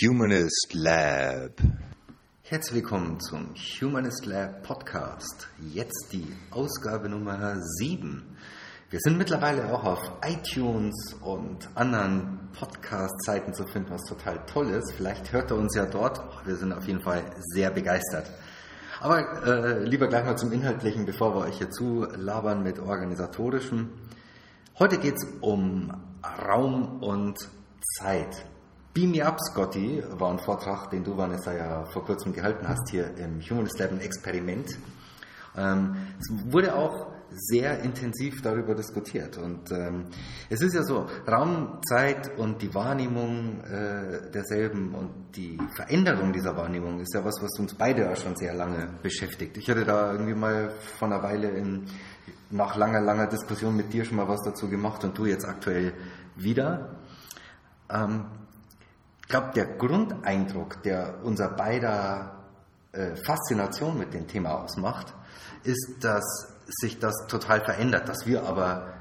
Humanist Lab. Herzlich willkommen zum Humanist Lab Podcast. Jetzt die Ausgabe Nummer 7. Wir sind mittlerweile auch auf iTunes und anderen Podcast-Seiten zu finden, was total toll ist. Vielleicht hört ihr uns ja dort. Wir sind auf jeden Fall sehr begeistert. Aber äh, lieber gleich mal zum Inhaltlichen, bevor wir euch hier zu labern mit organisatorischem. Heute geht es um Raum und Zeit. Beam Me Up, Scotty, war ein Vortrag, den du, Vanessa, ja vor kurzem gehalten hast hier im Humanist Lab, Experiment. Ähm, es wurde auch sehr intensiv darüber diskutiert. Und ähm, es ist ja so, Raum, Zeit und die Wahrnehmung äh, derselben und die Veränderung dieser Wahrnehmung ist ja was, was uns beide ja schon sehr lange beschäftigt. Ich hatte da irgendwie mal vor einer Weile in, nach langer, langer Diskussion mit dir schon mal was dazu gemacht und du jetzt aktuell wieder. Ähm, ich glaube, der Grundeindruck, der unser beider äh, Faszination mit dem Thema ausmacht, ist, dass sich das total verändert, dass wir aber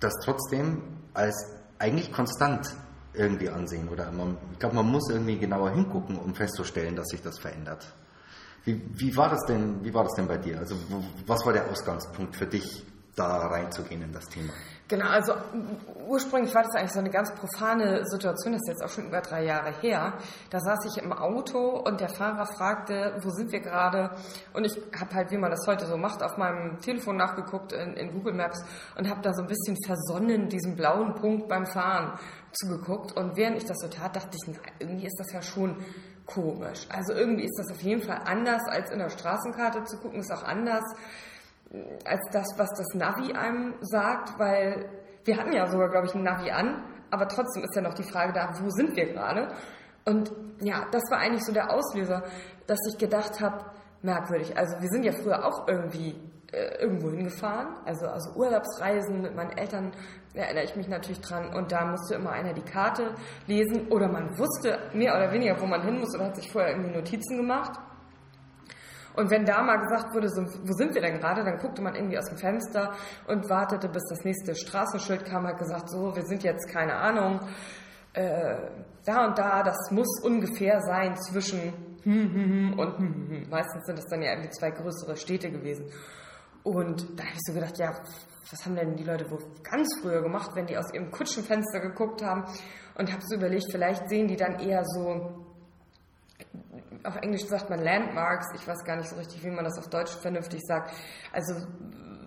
das trotzdem als eigentlich konstant irgendwie ansehen. Oder man, ich glaube, man muss irgendwie genauer hingucken, um festzustellen, dass sich das verändert. Wie, wie, war das denn, wie war das denn bei dir? Also was war der Ausgangspunkt für dich, da reinzugehen in das Thema? Genau, also ursprünglich war das eigentlich so eine ganz profane Situation, das ist jetzt auch schon über drei Jahre her. Da saß ich im Auto und der Fahrer fragte, wo sind wir gerade? Und ich habe halt, wie man das heute so macht, auf meinem Telefon nachgeguckt in, in Google Maps und habe da so ein bisschen versonnen diesen blauen Punkt beim Fahren zugeguckt. Und während ich das so tat, dachte ich, na, irgendwie ist das ja schon komisch. Also irgendwie ist das auf jeden Fall anders, als in der Straßenkarte zu gucken, ist auch anders als das, was das Navi einem sagt, weil wir hatten ja sogar, glaube ich, ein Navi an, aber trotzdem ist ja noch die Frage da, wo sind wir gerade? Und ja, das war eigentlich so der Auslöser, dass ich gedacht habe, merkwürdig. Also wir sind ja früher auch irgendwie äh, irgendwo hingefahren, also, also Urlaubsreisen mit meinen Eltern, erinnere ich mich natürlich dran. Und da musste immer einer die Karte lesen oder man wusste mehr oder weniger, wo man hin muss oder hat sich vorher irgendwie Notizen gemacht. Und wenn da mal gesagt wurde, so, wo sind wir denn gerade, dann guckte man irgendwie aus dem Fenster und wartete, bis das nächste Straßenschild kam, hat gesagt, so, wir sind jetzt, keine Ahnung, äh, da und da, das muss ungefähr sein zwischen hm, hm, hm und hm, hm, hm. Meistens sind das dann ja irgendwie zwei größere Städte gewesen. Und da habe ich so gedacht, ja, was haben denn die Leute wohl ganz früher gemacht, wenn die aus ihrem Kutschenfenster geguckt haben? Und habe so überlegt, vielleicht sehen die dann eher so auf Englisch sagt man Landmarks, ich weiß gar nicht so richtig, wie man das auf Deutsch vernünftig sagt. Also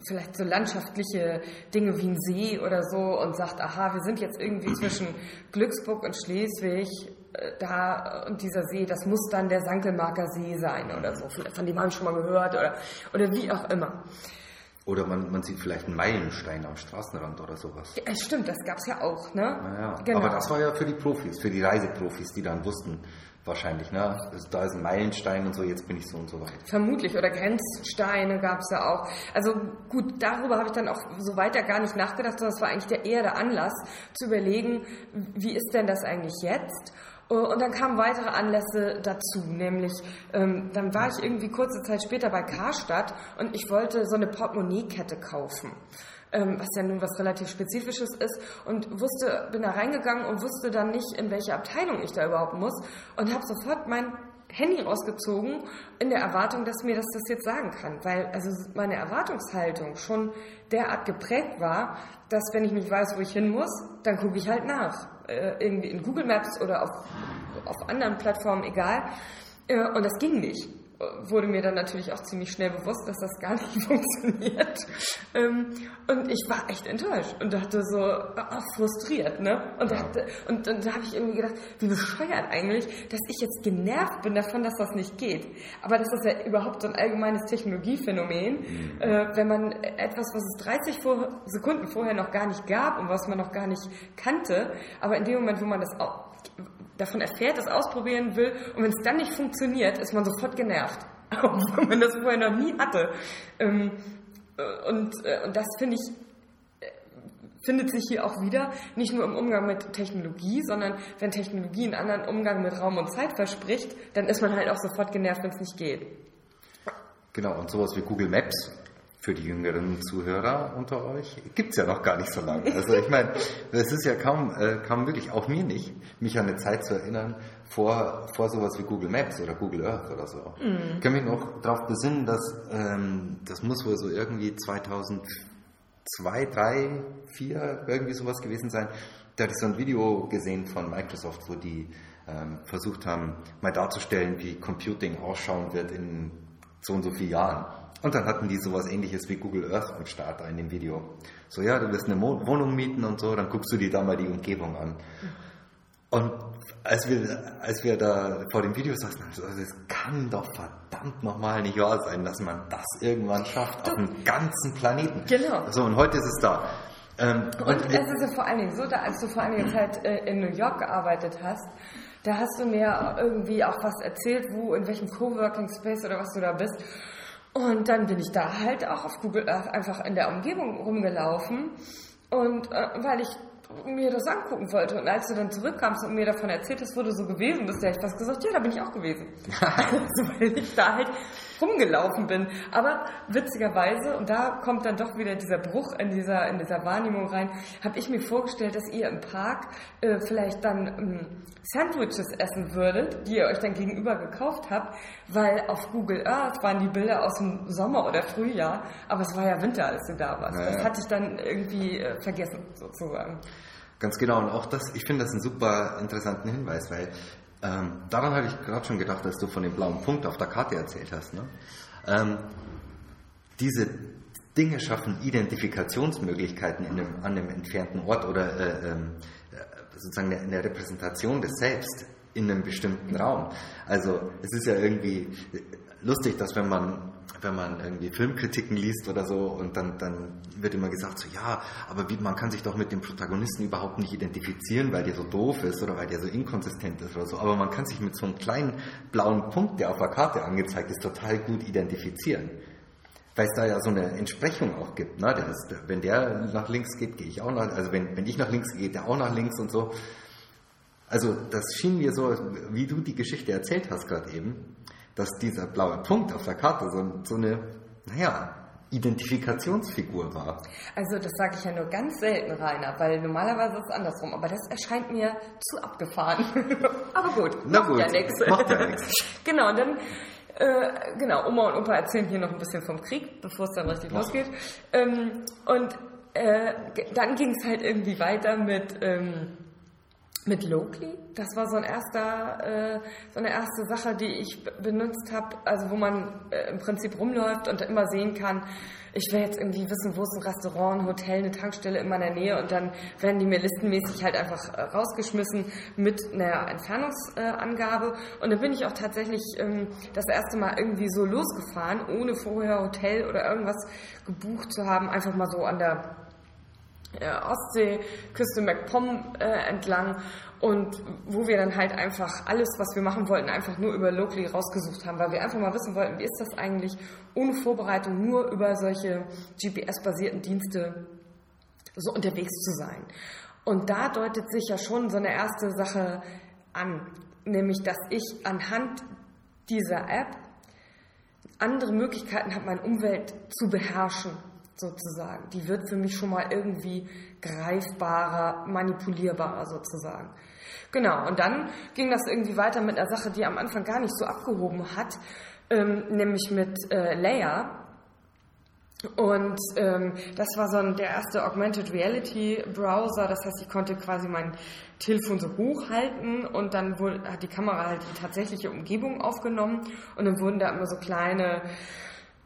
vielleicht so landschaftliche Dinge wie ein See oder so und sagt, aha, wir sind jetzt irgendwie zwischen Glücksburg und Schleswig, äh, da und dieser See, das muss dann der Sankelmarker See sein oder so. Von dem habe ich schon mal gehört oder, oder wie auch immer. Oder man, man sieht vielleicht einen Meilenstein am Straßenrand oder sowas. Ja, stimmt, das gab es ja auch, ne? Naja, genau. aber das war ja für die Profis, für die Reiseprofis, die dann wussten, wahrscheinlich, ne? Da ist ein Meilenstein und so, jetzt bin ich so und so weit. Vermutlich, oder Grenzsteine gab es ja auch. Also gut, darüber habe ich dann auch so weiter gar nicht nachgedacht, sondern das war eigentlich der, eher der Anlass, zu überlegen, wie ist denn das eigentlich jetzt? Und dann kamen weitere Anlässe dazu, nämlich ähm, dann war ich irgendwie kurze Zeit später bei Karstadt und ich wollte so eine Portemonnaie-Kette kaufen ähm, was ja nun was relativ Spezifisches ist, und wusste, bin da reingegangen und wusste dann nicht, in welche Abteilung ich da überhaupt muss und habe sofort mein Handy rausgezogen in der Erwartung, dass mir das das jetzt sagen kann, weil also meine Erwartungshaltung schon derart geprägt war, dass wenn ich nicht weiß, wo ich hin muss, dann gucke ich halt nach, äh, irgendwie in Google Maps oder auf, auf anderen Plattformen, egal. Äh, und das ging nicht wurde mir dann natürlich auch ziemlich schnell bewusst, dass das gar nicht funktioniert. Ähm, und ich war echt enttäuscht und dachte so, ach, frustriert, ne? Und, dachte, und, und da habe ich irgendwie gedacht, wie bescheuert eigentlich, dass ich jetzt genervt bin davon, dass das nicht geht. Aber das ist ja überhaupt so ein allgemeines Technologiephänomen, mhm. äh, wenn man etwas, was es 30 vor, Sekunden vorher noch gar nicht gab und was man noch gar nicht kannte, aber in dem Moment, wo man das auch davon erfährt, es ausprobieren will und wenn es dann nicht funktioniert, ist man sofort genervt, obwohl man das vorher noch nie hatte. Ähm, äh, und, äh, und das finde ich äh, findet sich hier auch wieder, nicht nur im Umgang mit Technologie, sondern wenn Technologie einen anderen Umgang mit Raum und Zeit verspricht, dann ist man halt auch sofort genervt, wenn es nicht geht. Genau, und sowas wie Google Maps für die jüngeren Zuhörer unter euch gibt es ja noch gar nicht so lange. Also ich meine, es ist ja kaum, äh, kaum wirklich, auch mir nicht, mich an eine Zeit zu erinnern, vor, vor sowas wie Google Maps oder Google Earth oder so. Mhm. Ich kann mich noch darauf besinnen, dass ähm, das muss wohl so irgendwie 2002, 3, 4 irgendwie sowas gewesen sein. Da hatte ich so ein Video gesehen von Microsoft, wo die ähm, versucht haben, mal darzustellen, wie Computing ausschauen wird in so und so vielen Jahren. Und dann hatten die sowas ähnliches wie Google Earth am Start in dem Video. So, ja, du wirst eine Wohnung mieten und so, dann guckst du dir da mal die Umgebung an. Und als wir, als wir da vor dem Video saßen, also es kann doch verdammt nochmal nicht wahr sein, dass man das irgendwann schafft auf einem ganzen Planeten. Genau. So, und heute ist es da. Ähm, und, und es ist ja vor allen Dingen so, da, als du vor einiger Zeit äh, in New York gearbeitet hast, da hast du mir irgendwie auch was erzählt, wo, in welchem Coworking Space oder was du da bist. Und dann bin ich da halt auch auf Google Earth einfach in der Umgebung rumgelaufen. Und äh, weil ich mir das angucken wollte. Und als du dann zurückkamst und mir davon erzählt hast, wurde so gewesen bist, hätte ich fast gesagt, ja, da bin ich auch gewesen. also, weil ich da halt rumgelaufen bin. Aber witzigerweise, und da kommt dann doch wieder dieser Bruch in dieser, in dieser Wahrnehmung rein, habe ich mir vorgestellt, dass ihr im Park äh, vielleicht dann ähm, Sandwiches essen würdet, die ihr euch dann gegenüber gekauft habt, weil auf Google Earth waren die Bilder aus dem Sommer oder Frühjahr, aber es war ja Winter, als du da warst. Naja. Das hatte ich dann irgendwie äh, vergessen, sozusagen. Ganz genau, und auch das, ich finde das einen super interessanten Hinweis, weil ähm, daran habe ich gerade schon gedacht, dass du von dem blauen Punkt auf der Karte erzählt hast. Ne? Ähm, diese Dinge schaffen Identifikationsmöglichkeiten in einem, an einem entfernten Ort oder äh, ähm, äh, sozusagen eine, eine Repräsentation des Selbst in einem bestimmten Raum. Also es ist ja irgendwie lustig, dass wenn man wenn man irgendwie Filmkritiken liest oder so und dann, dann wird immer gesagt, so ja, aber wie, man kann sich doch mit dem Protagonisten überhaupt nicht identifizieren, weil der so doof ist oder weil der so inkonsistent ist oder so. Aber man kann sich mit so einem kleinen blauen Punkt, der auf der Karte angezeigt ist, total gut identifizieren. Weil es da ja so eine Entsprechung auch gibt. Ne? Der ist, wenn der nach links geht, gehe ich auch nach, also wenn, wenn ich nach links gehe, geht der auch nach links und so. Also das schien mir so, wie du die Geschichte erzählt hast gerade eben, dass dieser blaue Punkt auf der Karte so, so eine, naja, Identifikationsfigur war. Also das sage ich ja nur ganz selten, Rainer, weil normalerweise ist es andersrum. Aber das erscheint mir zu abgefahren. aber gut, Na macht gut, ja nichts. Macht ja nichts. genau, und dann äh, genau, Oma und Opa erzählen hier noch ein bisschen vom Krieg, bevor es dann richtig Was? losgeht. Ähm, und äh, dann ging es halt irgendwie weiter mit ähm, mit Locally. Das war so, ein erster, äh, so eine erste Sache, die ich benutzt habe, also wo man äh, im Prinzip rumläuft und immer sehen kann, ich will jetzt irgendwie wissen, wo ist ein Restaurant, ein Hotel, eine Tankstelle in meiner Nähe und dann werden die mir listenmäßig halt einfach äh, rausgeschmissen mit einer Entfernungsangabe. und dann bin ich auch tatsächlich ähm, das erste Mal irgendwie so losgefahren, ohne vorher Hotel oder irgendwas gebucht zu haben, einfach mal so an der äh, Ostseeküste MacPom äh, entlang und wo wir dann halt einfach alles, was wir machen wollten, einfach nur über Locally rausgesucht haben, weil wir einfach mal wissen wollten, wie ist das eigentlich, ohne Vorbereitung nur über solche GPS-basierten Dienste so unterwegs zu sein. Und da deutet sich ja schon so eine erste Sache an, nämlich dass ich anhand dieser App andere Möglichkeiten habe, meine Umwelt zu beherrschen sozusagen. Die wird für mich schon mal irgendwie greifbarer, manipulierbarer sozusagen. Genau, und dann ging das irgendwie weiter mit einer Sache, die am Anfang gar nicht so abgehoben hat, ähm, nämlich mit äh, Leia. Und ähm, das war so ein, der erste Augmented Reality Browser. Das heißt, ich konnte quasi mein Telefon so hochhalten und dann wurde, hat die Kamera halt die tatsächliche Umgebung aufgenommen und dann wurden da immer so kleine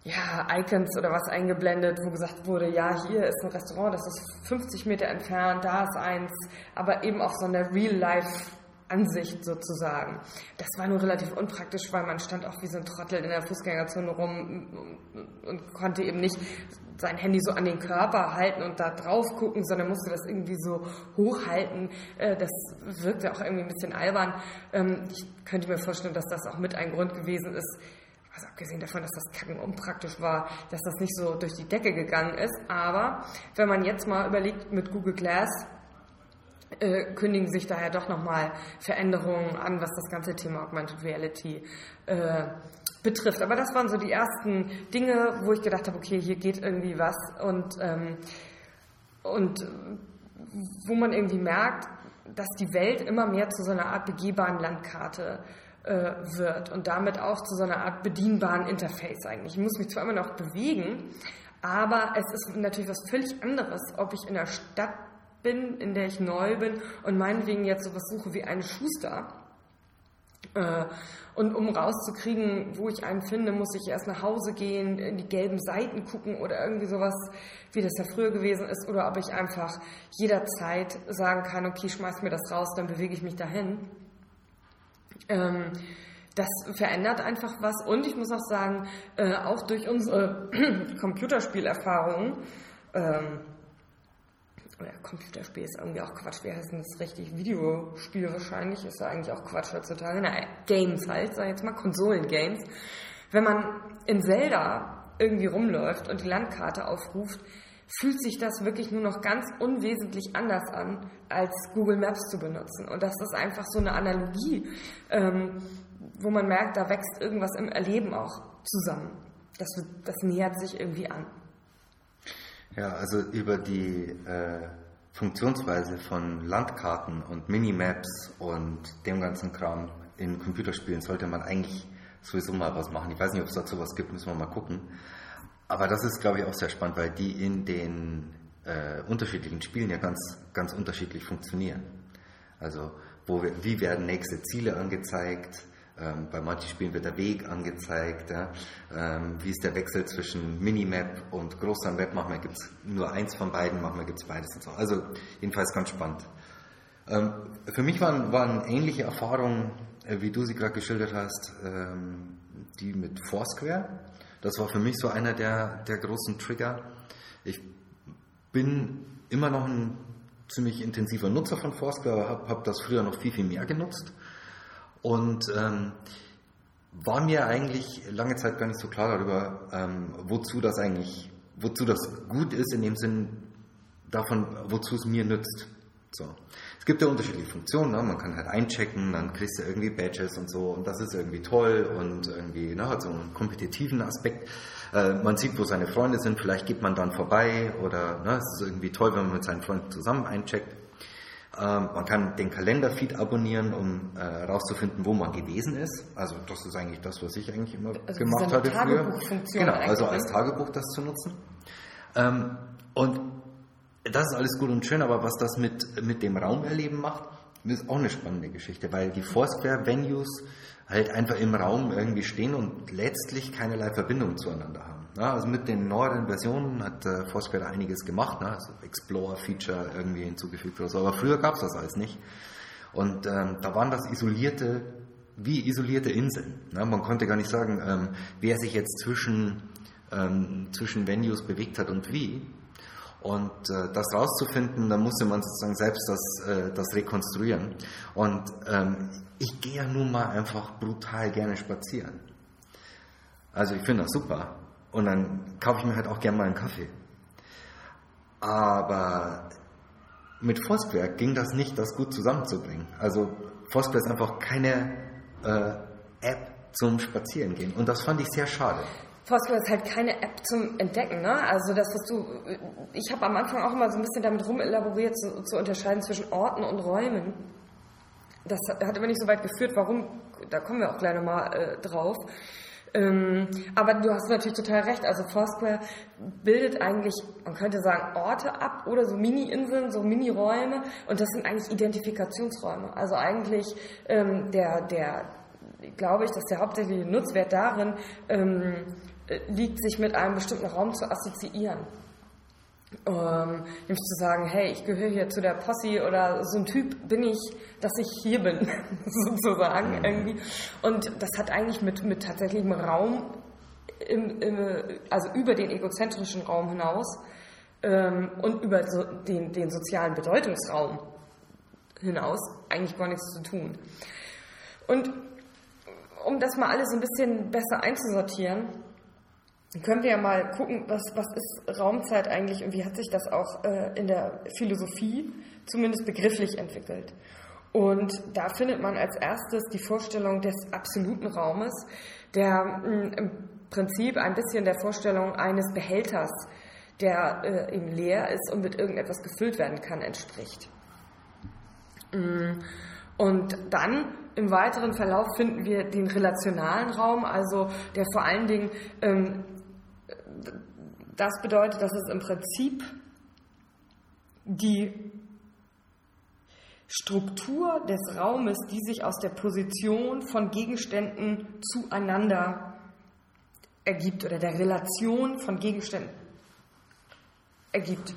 ja, Icons oder was eingeblendet, wo gesagt wurde, ja, hier ist ein Restaurant, das ist 50 Meter entfernt, da ist eins, aber eben auf so einer Real-Life Ansicht sozusagen. Das war nur relativ unpraktisch, weil man stand auch wie so ein Trottel in der Fußgängerzone rum und konnte eben nicht sein Handy so an den Körper halten und da drauf gucken, sondern musste das irgendwie so hochhalten. Äh, das wirkte auch irgendwie ein bisschen albern. Ähm, ich könnte mir vorstellen, dass das auch mit ein Grund gewesen ist, also abgesehen davon, dass das Kacken unpraktisch war, dass das nicht so durch die Decke gegangen ist. Aber wenn man jetzt mal überlegt mit Google Glass, äh, kündigen sich daher doch nochmal Veränderungen an, was das ganze Thema Augmented Reality äh, betrifft. Aber das waren so die ersten Dinge, wo ich gedacht habe, okay, hier geht irgendwie was und, ähm, und wo man irgendwie merkt, dass die Welt immer mehr zu so einer Art begehbaren Landkarte äh, wird und damit auch zu so einer Art bedienbaren Interface eigentlich. Ich muss mich zwar immer noch bewegen, aber es ist natürlich was völlig anderes, ob ich in der Stadt bin, in der ich neu bin und meinetwegen jetzt sowas suche wie einen Schuster. Äh, und um rauszukriegen, wo ich einen finde, muss ich erst nach Hause gehen, in die gelben Seiten gucken oder irgendwie sowas, wie das ja früher gewesen ist, oder ob ich einfach jederzeit sagen kann, okay, schmeiß mir das raus, dann bewege ich mich dahin. Ähm, das verändert einfach was und ich muss auch sagen, äh, auch durch unsere Computerspielerfahrungen, ähm, oder Computerspiel ist irgendwie auch Quatsch, wie heißt denn das richtig? Videospiel wahrscheinlich, ist ja eigentlich auch Quatsch heutzutage. Na, Games halt, sag jetzt mal, Konsolengames. Wenn man in Zelda irgendwie rumläuft und die Landkarte aufruft, fühlt sich das wirklich nur noch ganz unwesentlich anders an, als Google Maps zu benutzen. Und das ist einfach so eine Analogie, ähm, wo man merkt, da wächst irgendwas im Erleben auch zusammen. Das, das nähert sich irgendwie an. Ja, also über die äh, Funktionsweise von Landkarten und Minimaps und dem ganzen Kram in Computerspielen sollte man eigentlich sowieso mal was machen. Ich weiß nicht, ob es dazu was gibt, müssen wir mal gucken. Aber das ist, glaube ich, auch sehr spannend, weil die in den äh, unterschiedlichen Spielen ja ganz, ganz unterschiedlich funktionieren. Also wo wir, wie werden nächste Ziele angezeigt, ähm, bei manchen Spielen wird der Weg angezeigt. Ja? Ähm, wie ist der Wechsel zwischen Minimap und großer Map? Manchmal gibt es nur eins von beiden, manchmal gibt es beides und so. Also jedenfalls ganz spannend. Ähm, für mich waren, waren ähnliche Erfahrungen, äh, wie du sie gerade geschildert hast, ähm, die mit Foursquare. Das war für mich so einer der, der großen Trigger. Ich bin immer noch ein ziemlich intensiver Nutzer von Foursquare, habe hab das früher noch viel, viel mehr genutzt und ähm, war mir eigentlich lange Zeit gar nicht so klar darüber, ähm, wozu das eigentlich, wozu das gut ist, in dem Sinn davon, wozu es mir nützt. So. Es gibt ja unterschiedliche Funktionen, ne? man kann halt einchecken, dann kriegst du irgendwie Badges und so und das ist irgendwie toll und irgendwie ne, hat so einen kompetitiven Aspekt. Äh, man sieht, wo seine Freunde sind, vielleicht geht man dann vorbei oder ne, es ist irgendwie toll, wenn man mit seinen Freunden zusammen eincheckt. Ähm, man kann den Kalenderfeed abonnieren, um herauszufinden, äh, wo man gewesen ist. Also das ist eigentlich das, was ich eigentlich immer also gemacht hatte früher. Genau, also als Tagebuch das zu nutzen. Ähm, und das ist alles gut und schön, aber was das mit, mit dem Raumerleben macht, ist auch eine spannende Geschichte, weil die Foursquare-Venues halt einfach im Raum irgendwie stehen und letztlich keinerlei Verbindung zueinander haben. Ja, also mit den neueren Versionen hat äh, Foursquare da einiges gemacht, ne? also Explorer-Feature irgendwie hinzugefügt oder so, aber früher gab es das alles nicht. Und ähm, da waren das isolierte, wie isolierte Inseln. Ne? Man konnte gar nicht sagen, ähm, wer sich jetzt zwischen, ähm, zwischen Venues bewegt hat und wie. Und äh, das rauszufinden, da musste man sozusagen selbst das, äh, das rekonstruieren. Und ähm, ich gehe ja nun mal einfach brutal gerne spazieren. Also ich finde das super. Und dann kaufe ich mir halt auch gerne mal einen Kaffee. Aber mit Foursquare ging das nicht, das gut zusammenzubringen. Also Foursquare ist einfach keine äh, App zum Spazierengehen. Und das fand ich sehr schade. Foursquare ist halt keine App zum Entdecken, ne? Also das, was du, ich habe am Anfang auch immer so ein bisschen damit rumelaboriert, zu, zu unterscheiden zwischen Orten und Räumen. Das hat aber nicht so weit geführt, warum, da kommen wir auch gleich nochmal äh, drauf. Ähm, aber du hast natürlich total recht. Also Foursquare bildet eigentlich, man könnte sagen, Orte ab oder so Mini-Inseln, so Mini-Räume. Und das sind eigentlich Identifikationsräume. Also eigentlich ähm, der, der, glaube ich, dass der hauptsächliche Nutzwert darin ähm, liegt, sich mit einem bestimmten Raum zu assoziieren. Ähm, nämlich zu sagen, hey, ich gehöre hier zu der Posse oder so ein Typ bin ich, dass ich hier bin, sozusagen mhm. irgendwie. Und das hat eigentlich mit, mit tatsächlichem Raum, im, im, also über den egozentrischen Raum hinaus ähm, und über so den, den sozialen Bedeutungsraum hinaus eigentlich gar nichts zu tun. Und um das mal alles ein bisschen besser einzusortieren, können wir ja mal gucken, was, was ist Raumzeit eigentlich und wie hat sich das auch äh, in der Philosophie zumindest begrifflich entwickelt. Und da findet man als erstes die Vorstellung des absoluten Raumes, der mh, im Prinzip ein bisschen der Vorstellung eines Behälters, der äh, eben leer ist und mit irgendetwas gefüllt werden kann, entspricht. Und dann im weiteren Verlauf finden wir den relationalen Raum, also der vor allen Dingen ähm, das bedeutet, dass es im Prinzip die Struktur des Raumes, die sich aus der Position von Gegenständen zueinander ergibt oder der Relation von Gegenständen ergibt.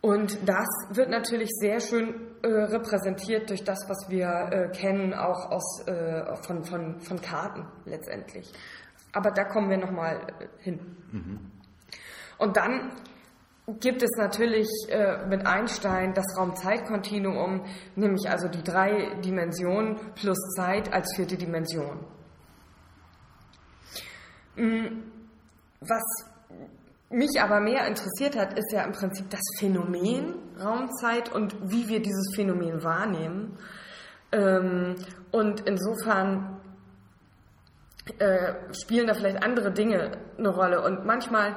Und das wird natürlich sehr schön äh, repräsentiert durch das, was wir äh, kennen, auch aus, äh, von, von, von Karten letztendlich. Aber da kommen wir nochmal äh, hin. Mhm. Und dann gibt es natürlich äh, mit Einstein das Raum-Zeit-Kontinuum, nämlich also die drei Dimensionen plus Zeit als vierte Dimension. Mm, was mich aber mehr interessiert hat, ist ja im Prinzip das Phänomen Raumzeit und wie wir dieses Phänomen wahrnehmen. Ähm, und insofern äh, spielen da vielleicht andere Dinge eine Rolle. Und manchmal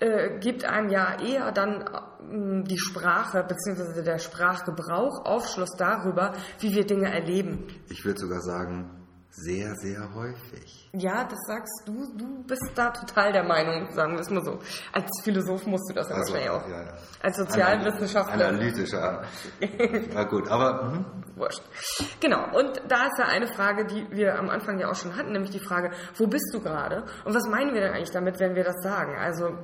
äh, gibt einem ja eher dann äh, die Sprache bzw. der Sprachgebrauch Aufschluss darüber, wie wir Dinge erleben. Ich würde sogar sagen, sehr, sehr häufig. Ja, das sagst du. Du bist da total der Meinung, sagen wir es mal so. Als Philosoph musst du das also, wahrscheinlich auch. Ja, ja. Als Sozialwissenschaftler. Analytischer. Na gut, aber. Mh. Wurscht. Genau, und da ist ja eine Frage, die wir am Anfang ja auch schon hatten, nämlich die Frage, wo bist du gerade? Und was meinen wir denn eigentlich damit, wenn wir das sagen? Also,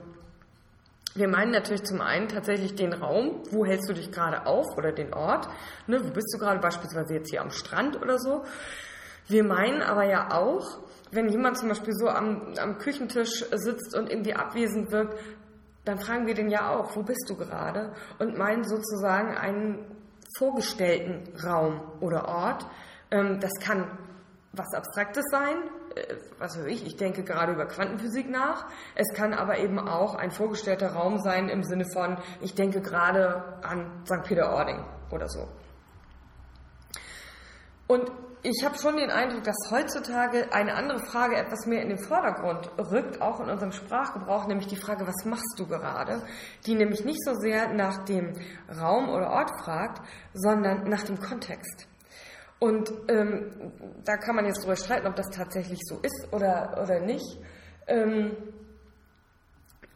wir meinen natürlich zum einen tatsächlich den Raum, wo hältst du dich gerade auf oder den Ort, ne, wo bist du gerade beispielsweise jetzt hier am Strand oder so. Wir meinen aber ja auch, wenn jemand zum Beispiel so am, am Küchentisch sitzt und irgendwie abwesend wirkt, dann fragen wir den ja auch, wo bist du gerade? Und meinen sozusagen einen vorgestellten Raum oder Ort. Ähm, das kann was Abstraktes sein, äh, was weiß ich, ich denke gerade über Quantenphysik nach. Es kann aber eben auch ein vorgestellter Raum sein im Sinne von, ich denke gerade an St. Peter-Ording oder so. Und ich habe schon den Eindruck, dass heutzutage eine andere Frage etwas mehr in den Vordergrund rückt, auch in unserem Sprachgebrauch, nämlich die Frage, was machst du gerade? Die nämlich nicht so sehr nach dem Raum oder Ort fragt, sondern nach dem Kontext. Und ähm, da kann man jetzt darüber streiten, ob das tatsächlich so ist oder, oder nicht. Ähm,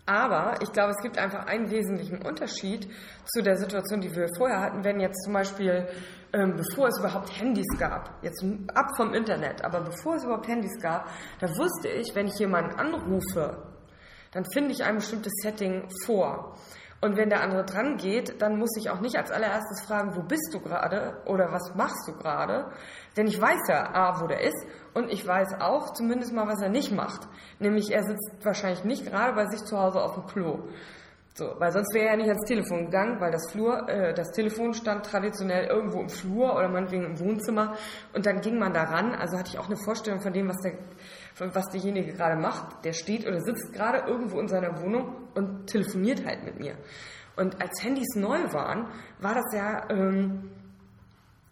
aber ich glaube, es gibt einfach einen wesentlichen Unterschied zu der Situation, die wir vorher hatten, wenn jetzt zum Beispiel, ähm, bevor es überhaupt Handys gab, jetzt ab vom Internet, aber bevor es überhaupt Handys gab, da wusste ich, wenn ich jemanden anrufe, dann finde ich ein bestimmtes Setting vor. Und wenn der andere dran geht, dann muss ich auch nicht als allererstes fragen, wo bist du gerade oder was machst du gerade? Denn ich weiß ja, A, wo der ist und ich weiß auch zumindest mal, was er nicht macht. Nämlich er sitzt wahrscheinlich nicht gerade bei sich zu Hause auf dem Klo. So, weil sonst wäre er nicht ans Telefon gegangen, weil das Flur, äh, das Telefon stand traditionell irgendwo im Flur oder meinetwegen im Wohnzimmer und dann ging man da ran. Also hatte ich auch eine Vorstellung von dem, was der, was derjenige gerade macht. Der steht oder sitzt gerade irgendwo in seiner Wohnung und telefoniert halt mit mir. Und als Handys neu waren, war das ja ähm,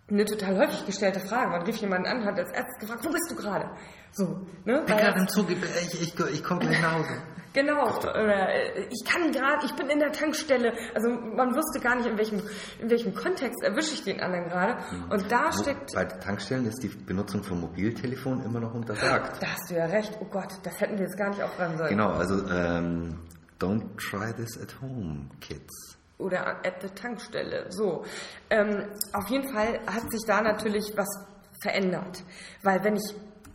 eine total häufig gestellte Frage. Man rief jemanden an, hat als erstes gefragt, wo bist du gerade? So, ne? Ich bin gerade im Zug, ich, ich, ich komme gleich nach Hause. Genau, oder äh, ich kann gerade, ich bin in der Tankstelle. Also man wusste gar nicht, in welchem, in welchem Kontext erwische ich den anderen gerade. Mhm. Und da Wo, steckt. Bei Tankstellen ist die Benutzung von Mobiltelefon immer noch untersagt. Da hast du ja recht. Oh Gott, das hätten wir jetzt gar nicht aufräumen sollen. Genau, also ähm, don't try this at home, kids oder at the Tankstelle. So. Ähm, auf jeden Fall hat sich da natürlich was verändert. Weil wenn ich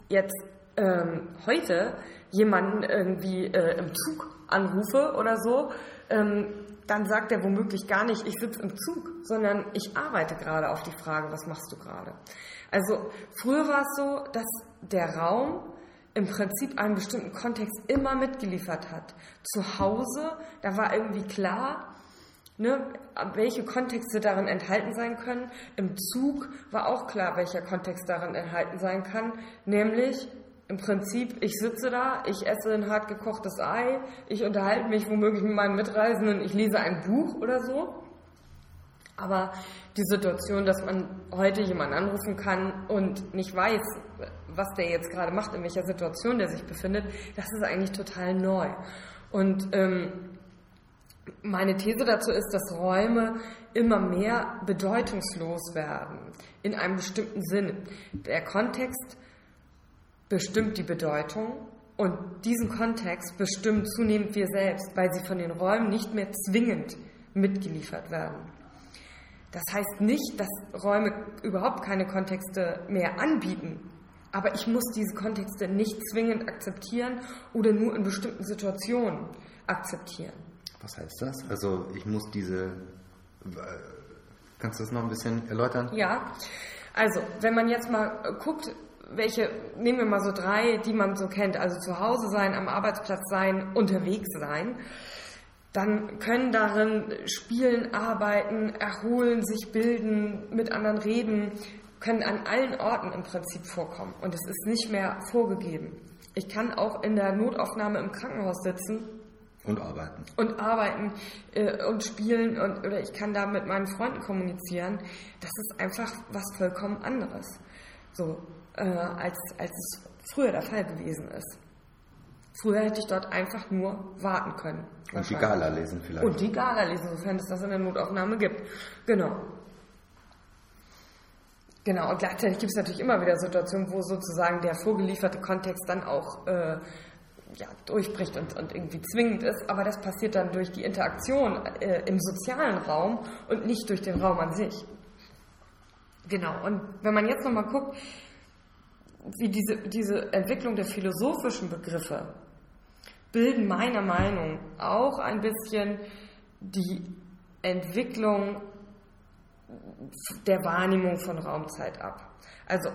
jetzt ähm, heute jemanden irgendwie äh, im Zug anrufe oder so, ähm, dann sagt er womöglich gar nicht, ich sitze im Zug, sondern ich arbeite gerade auf die Frage, was machst du gerade? Also früher war es so, dass der Raum im Prinzip einen bestimmten Kontext immer mitgeliefert hat. Zu Hause, da war irgendwie klar, ne, welche Kontexte darin enthalten sein können. Im Zug war auch klar, welcher Kontext darin enthalten sein kann, nämlich im Prinzip, ich sitze da, ich esse ein hart gekochtes Ei, ich unterhalte mich womöglich mit meinen Mitreisenden, ich lese ein Buch oder so. Aber die Situation, dass man heute jemanden anrufen kann und nicht weiß, was der jetzt gerade macht, in welcher Situation der sich befindet, das ist eigentlich total neu. Und ähm, meine These dazu ist, dass Räume immer mehr bedeutungslos werden, in einem bestimmten Sinn. Der Kontext bestimmt die Bedeutung und diesen Kontext bestimmen zunehmend wir selbst, weil sie von den Räumen nicht mehr zwingend mitgeliefert werden. Das heißt nicht, dass Räume überhaupt keine Kontexte mehr anbieten, aber ich muss diese Kontexte nicht zwingend akzeptieren oder nur in bestimmten Situationen akzeptieren. Was heißt das? Also ich muss diese... Kannst du das noch ein bisschen erläutern? Ja, also wenn man jetzt mal guckt, welche, nehmen wir mal so drei, die man so kennt, also zu Hause sein, am Arbeitsplatz sein, unterwegs sein, dann können darin spielen, arbeiten, erholen, sich bilden, mit anderen reden, können an allen Orten im Prinzip vorkommen. Und es ist nicht mehr vorgegeben. Ich kann auch in der Notaufnahme im Krankenhaus sitzen. Und arbeiten. Und arbeiten äh, und spielen und, oder ich kann da mit meinen Freunden kommunizieren. Das ist einfach was vollkommen anderes. So, äh, als, als es früher der Fall gewesen ist. Früher hätte ich dort einfach nur warten können. Und die Gala lesen vielleicht. Und die Gala lesen, sofern es das in der Notaufnahme gibt. Genau. Genau, und gleichzeitig gibt es natürlich immer wieder Situationen, wo sozusagen der vorgelieferte Kontext dann auch äh, ja, durchbricht und, und, irgendwie zwingend ist, aber das passiert dann durch die Interaktion äh, im sozialen Raum und nicht durch den Raum an sich. Genau, und wenn man jetzt nochmal guckt, wie diese, diese Entwicklung der philosophischen Begriffe bilden meiner Meinung auch ein bisschen die Entwicklung der Wahrnehmung von Raumzeit ab. Also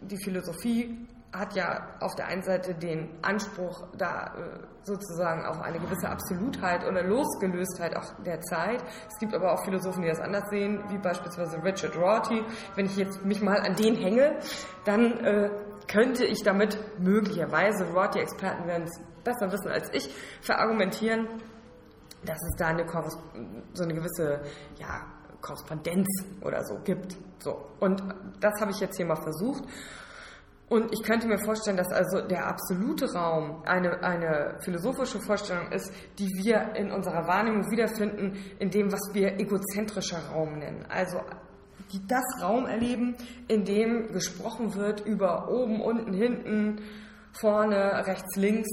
die Philosophie hat ja auf der einen Seite den Anspruch, da äh, sozusagen auch eine gewisse Absolutheit oder Losgelöstheit auch der Zeit. Es gibt aber auch Philosophen, die das anders sehen, wie beispielsweise Richard Rorty. Wenn ich jetzt mich mal an den hänge, dann äh, könnte ich damit möglicherweise, Rorty-Experten werden es besser wissen als ich, verargumentieren, dass es da eine, so eine gewisse ja, Korrespondenz oder so gibt. So. Und das habe ich jetzt hier mal versucht. Und ich könnte mir vorstellen, dass also der absolute Raum eine, eine philosophische Vorstellung ist, die wir in unserer Wahrnehmung wiederfinden, in dem, was wir egozentrischer Raum nennen. Also die das Raum erleben, in dem gesprochen wird über oben, unten, hinten, vorne, rechts, links.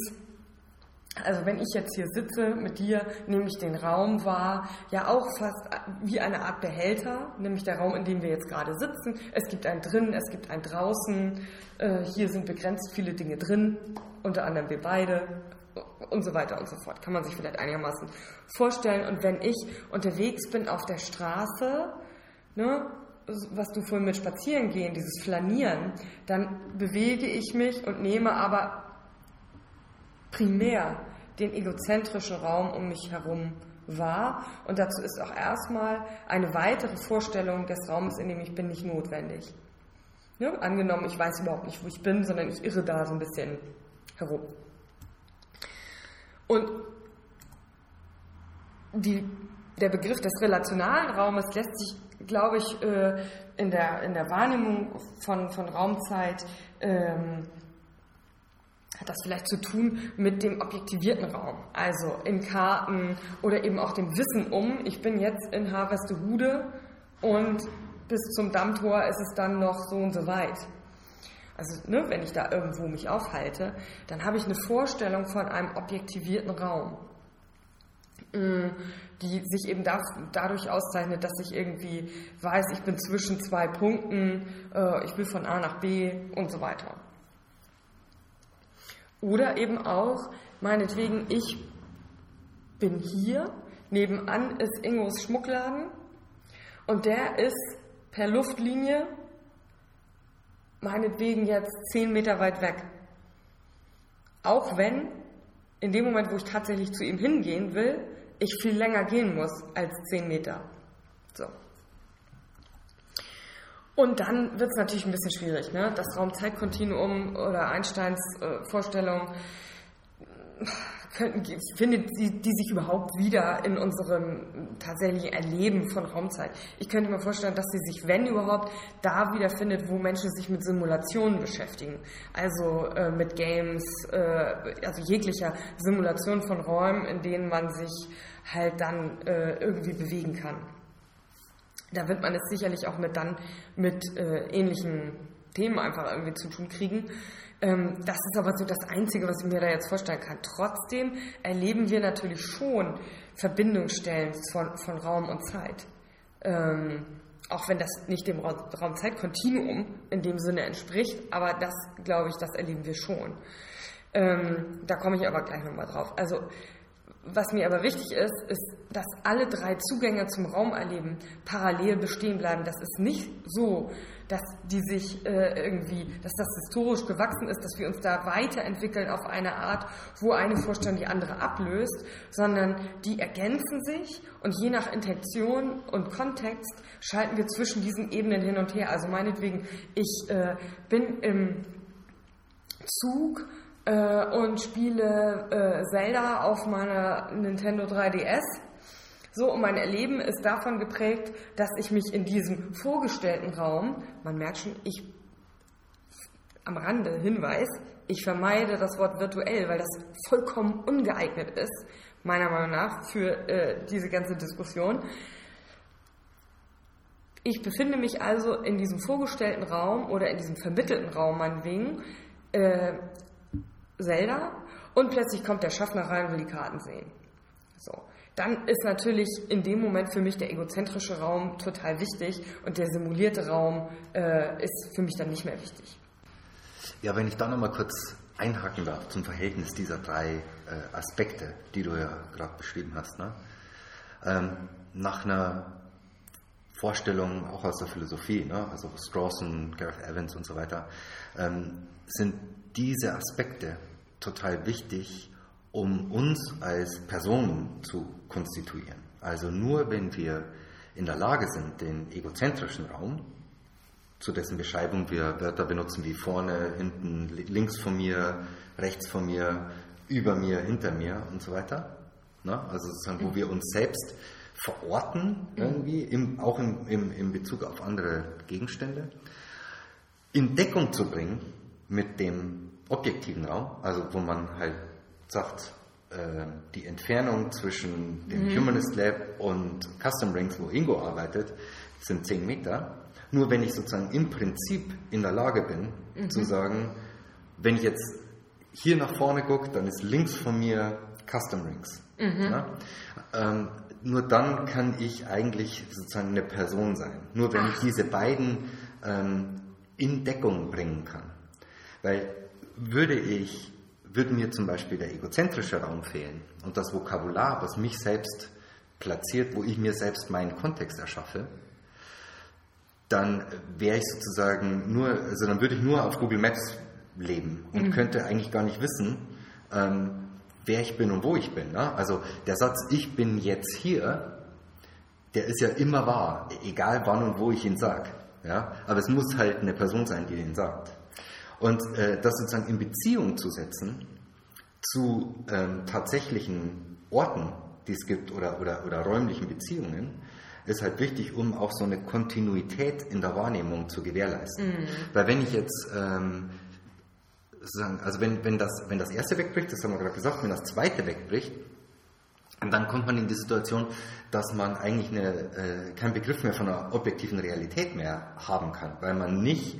Also wenn ich jetzt hier sitze mit dir, nehme ich den Raum wahr, ja auch fast wie eine Art Behälter, nämlich der Raum, in dem wir jetzt gerade sitzen. Es gibt einen drin, es gibt einen draußen, äh, hier sind begrenzt viele Dinge drin, unter anderem wir beide und so weiter und so fort. Kann man sich vielleicht einigermaßen vorstellen. Und wenn ich unterwegs bin auf der Straße, ne, was du vorhin mit Spazierengehen, dieses Flanieren, dann bewege ich mich und nehme aber primär den egozentrischen Raum um mich herum wahr. Und dazu ist auch erstmal eine weitere Vorstellung des Raumes, in dem ich bin, nicht notwendig. Ja, angenommen, ich weiß überhaupt nicht, wo ich bin, sondern ich irre da so ein bisschen herum. Und die, der Begriff des relationalen Raumes lässt sich, glaube ich, äh, in der, in der Wahrnehmung von, von Raumzeit ähm, hat das vielleicht zu tun mit dem objektivierten Raum, also in Karten oder eben auch dem Wissen um, ich bin jetzt in Harvestehude und bis zum Dammtor ist es dann noch so und so weit. Also ne, wenn ich da irgendwo mich aufhalte, dann habe ich eine Vorstellung von einem objektivierten Raum, mm, die sich eben dadurch auszeichnet, dass ich irgendwie weiß, ich bin zwischen zwei Punkten, äh, ich will von A nach B und so weiter. Oder eben auch, meinetwegen, ich bin hier, nebenan ist Ingos Schmuckladen und der ist per Luftlinie meinetwegen jetzt zehn Meter weit weg. Auch wenn in dem Moment, wo ich tatsächlich zu ihm hingehen will, ich viel länger gehen muss als zehn Meter. So. Und dann wird es natürlich ein bisschen schwierig. Ne? Das Raum-Zeit-Kontinuum oder Einsteins äh, Vorstellung könnten, findet die, die sich überhaupt wieder in unserem tatsächlichen Erleben von Raumzeit? Ich könnte mir vorstellen, dass sie sich, wenn überhaupt, da wiederfindet, wo Menschen sich mit Simulationen beschäftigen. Also äh, mit Games, äh, also jeglicher Simulation von Räumen, in denen man sich halt dann äh, irgendwie bewegen kann. Da wird man es sicherlich auch mit dann mit äh, ähnlichen Themen einfach irgendwie zu tun kriegen. Ähm, das ist aber so das Einzige, was ich mir da jetzt vorstellen kann. Trotzdem erleben wir natürlich schon Verbindungsstellen von, von Raum und Zeit. Ähm, auch wenn das nicht dem Raum-Zeit-Kontinuum in dem Sinne entspricht, aber das, glaube ich, das erleben wir schon. Ähm, da komme ich aber gleich nochmal drauf. Also, was mir aber wichtig ist, ist, dass alle drei Zugänge zum Raumerleben parallel bestehen bleiben. Das ist nicht so, dass die sich äh, irgendwie, dass das historisch gewachsen ist, dass wir uns da weiterentwickeln auf eine Art, wo eine Vorstellung die andere ablöst, sondern die ergänzen sich und je nach Intention und Kontext schalten wir zwischen diesen Ebenen hin und her. Also meinetwegen, ich äh, bin im Zug äh, und spiele äh, Zelda auf meiner Nintendo 3DS so, und mein Erleben ist davon geprägt, dass ich mich in diesem vorgestellten Raum, man merkt schon, ich am Rande Hinweis, ich vermeide das Wort virtuell, weil das vollkommen ungeeignet ist, meiner Meinung nach, für äh, diese ganze Diskussion. Ich befinde mich also in diesem vorgestellten Raum oder in diesem vermittelten Raum, meinetwegen, äh, Zelda, und plötzlich kommt der Schaffner rein und will die Karten sehen. So dann ist natürlich in dem Moment für mich der egozentrische Raum total wichtig und der simulierte Raum äh, ist für mich dann nicht mehr wichtig. Ja, wenn ich da nochmal kurz einhaken darf zum Verhältnis dieser drei äh, Aspekte, die du ja gerade beschrieben hast. Ne? Ähm, nach einer Vorstellung auch aus der Philosophie, ne? also Strawson, Gareth Evans und so weiter, ähm, sind diese Aspekte total wichtig, um uns als Personen zu konstituieren. Also nur wenn wir in der Lage sind, den egozentrischen Raum, zu dessen Beschreibung wir Wörter benutzen wie vorne, hinten, links von mir, rechts von mir, über mir, hinter mir und so weiter. Ne? Also sozusagen, wo wir uns selbst verorten, irgendwie, im, auch im, im, im Bezug auf andere Gegenstände, in Deckung zu bringen mit dem objektiven Raum, also wo man halt sagt, äh, die Entfernung zwischen dem mhm. Humanist Lab und Custom Rings, wo Ingo arbeitet, sind 10 Meter. Nur wenn ich sozusagen im Prinzip in der Lage bin, mhm. zu sagen, wenn ich jetzt hier nach vorne gucke, dann ist links von mir Custom Rings. Mhm. Ja? Ähm, nur dann kann ich eigentlich sozusagen eine Person sein. Nur wenn Ach. ich diese beiden ähm, in Deckung bringen kann. Weil würde ich würde mir zum Beispiel der egozentrische Raum fehlen und das Vokabular, was mich selbst platziert, wo ich mir selbst meinen Kontext erschaffe, dann wäre ich sozusagen nur, also dann würde ich nur auf Google Maps leben und mhm. könnte eigentlich gar nicht wissen, ähm, wer ich bin und wo ich bin. Ne? Also der Satz, ich bin jetzt hier, der ist ja immer wahr, egal wann und wo ich ihn sage. Ja? Aber es muss halt eine Person sein, die den sagt. Und äh, das sozusagen in Beziehung zu setzen zu ähm, tatsächlichen Orten, die es gibt, oder, oder, oder räumlichen Beziehungen, ist halt wichtig, um auch so eine Kontinuität in der Wahrnehmung zu gewährleisten. Mhm. Weil wenn ich jetzt ähm, sozusagen, also wenn, wenn, das, wenn das erste wegbricht, das haben wir gerade gesagt, wenn das zweite wegbricht, dann kommt man in die Situation, dass man eigentlich eine, äh, keinen Begriff mehr von einer objektiven Realität mehr haben kann, weil man nicht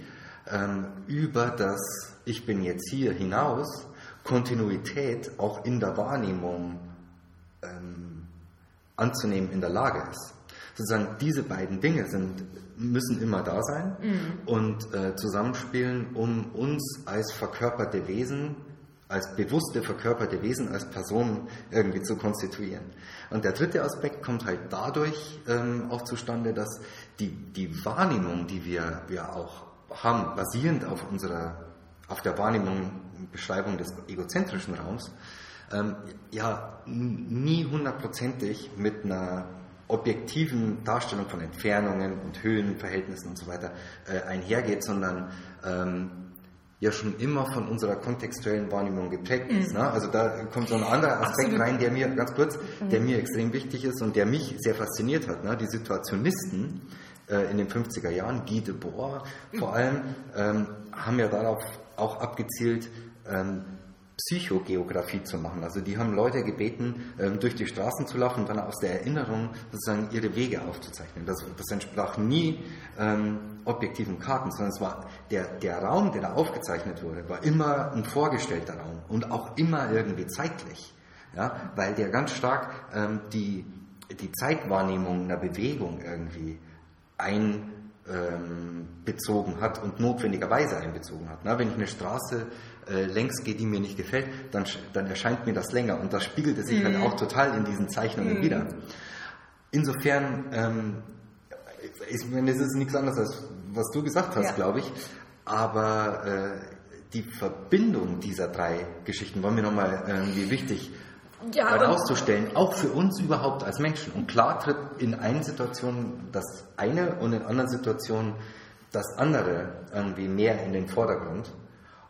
ähm, über das Ich bin jetzt hier hinaus Kontinuität auch in der Wahrnehmung ähm, anzunehmen in der Lage ist. Sozusagen diese beiden Dinge sind, müssen immer da sein mhm. und äh, zusammenspielen, um uns als verkörperte Wesen, als bewusste verkörperte Wesen, als Personen irgendwie zu konstituieren. Und der dritte Aspekt kommt halt dadurch ähm, auch zustande, dass die, die Wahrnehmung, die wir, wir auch haben, basierend auf unserer, auf der Wahrnehmung, Beschreibung des egozentrischen Raums, ähm, ja nie hundertprozentig mit einer objektiven Darstellung von Entfernungen und Höhenverhältnissen und so weiter äh, einhergeht, sondern ähm, ja schon immer von unserer kontextuellen Wahrnehmung geprägt ist. Ne? Also da kommt so ein anderer Aspekt Absolut. rein, der mir, ganz kurz, mhm. der mir extrem wichtig ist und der mich sehr fasziniert hat. Ne? Die Situationisten äh, in den 50er Jahren, Guy Debord vor allem, ähm, haben ja darauf auch abgezielt, ähm, Psychogeografie zu machen. Also die haben Leute gebeten, ähm, durch die Straßen zu laufen und dann aus der Erinnerung sozusagen ihre Wege aufzuzeichnen. Das, das entsprach nie ähm, objektiven Karten, sondern es war der, der Raum, der da aufgezeichnet wurde, war immer ein vorgestellter Raum und auch immer irgendwie zeitlich. Ja, weil der ganz stark ähm, die, die Zeitwahrnehmung einer Bewegung irgendwie ein ähm, bezogen hat und notwendigerweise einbezogen hat. Na, wenn ich eine Straße äh, längs gehe, die mir nicht gefällt, dann, dann erscheint mir das länger und das spiegelte sich halt mhm. halt auch total in diesen Zeichnungen mhm. wieder. Insofern, ähm, ich meine, es ist nichts anderes als was du gesagt hast, ja. glaube ich, aber äh, die Verbindung dieser drei Geschichten wollen wir nochmal irgendwie wichtig ja, herauszustellen, auch für uns überhaupt als Menschen. Und klar tritt in einen Situationen das eine und in anderen Situationen das andere irgendwie mehr in den Vordergrund.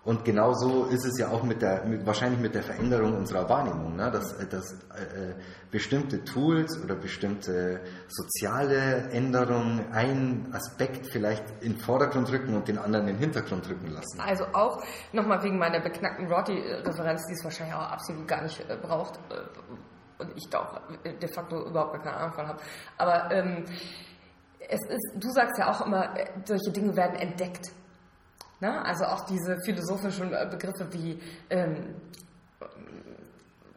Und genauso ist es ja auch mit der, mit, wahrscheinlich mit der Veränderung unserer Wahrnehmung, ne? dass, äh, dass äh, äh, bestimmte Tools oder bestimmte soziale Änderungen einen Aspekt vielleicht in den Vordergrund rücken und den anderen in den Hintergrund rücken lassen. Also auch nochmal wegen meiner beknackten Roddy-Referenz, die es wahrscheinlich auch absolut gar nicht äh, braucht äh, und ich da auch de facto überhaupt keine Ahnung von habe. Aber ähm, es ist, du sagst ja auch immer, solche Dinge werden entdeckt. Ne? Also auch diese philosophischen äh, Begriffe wie ähm,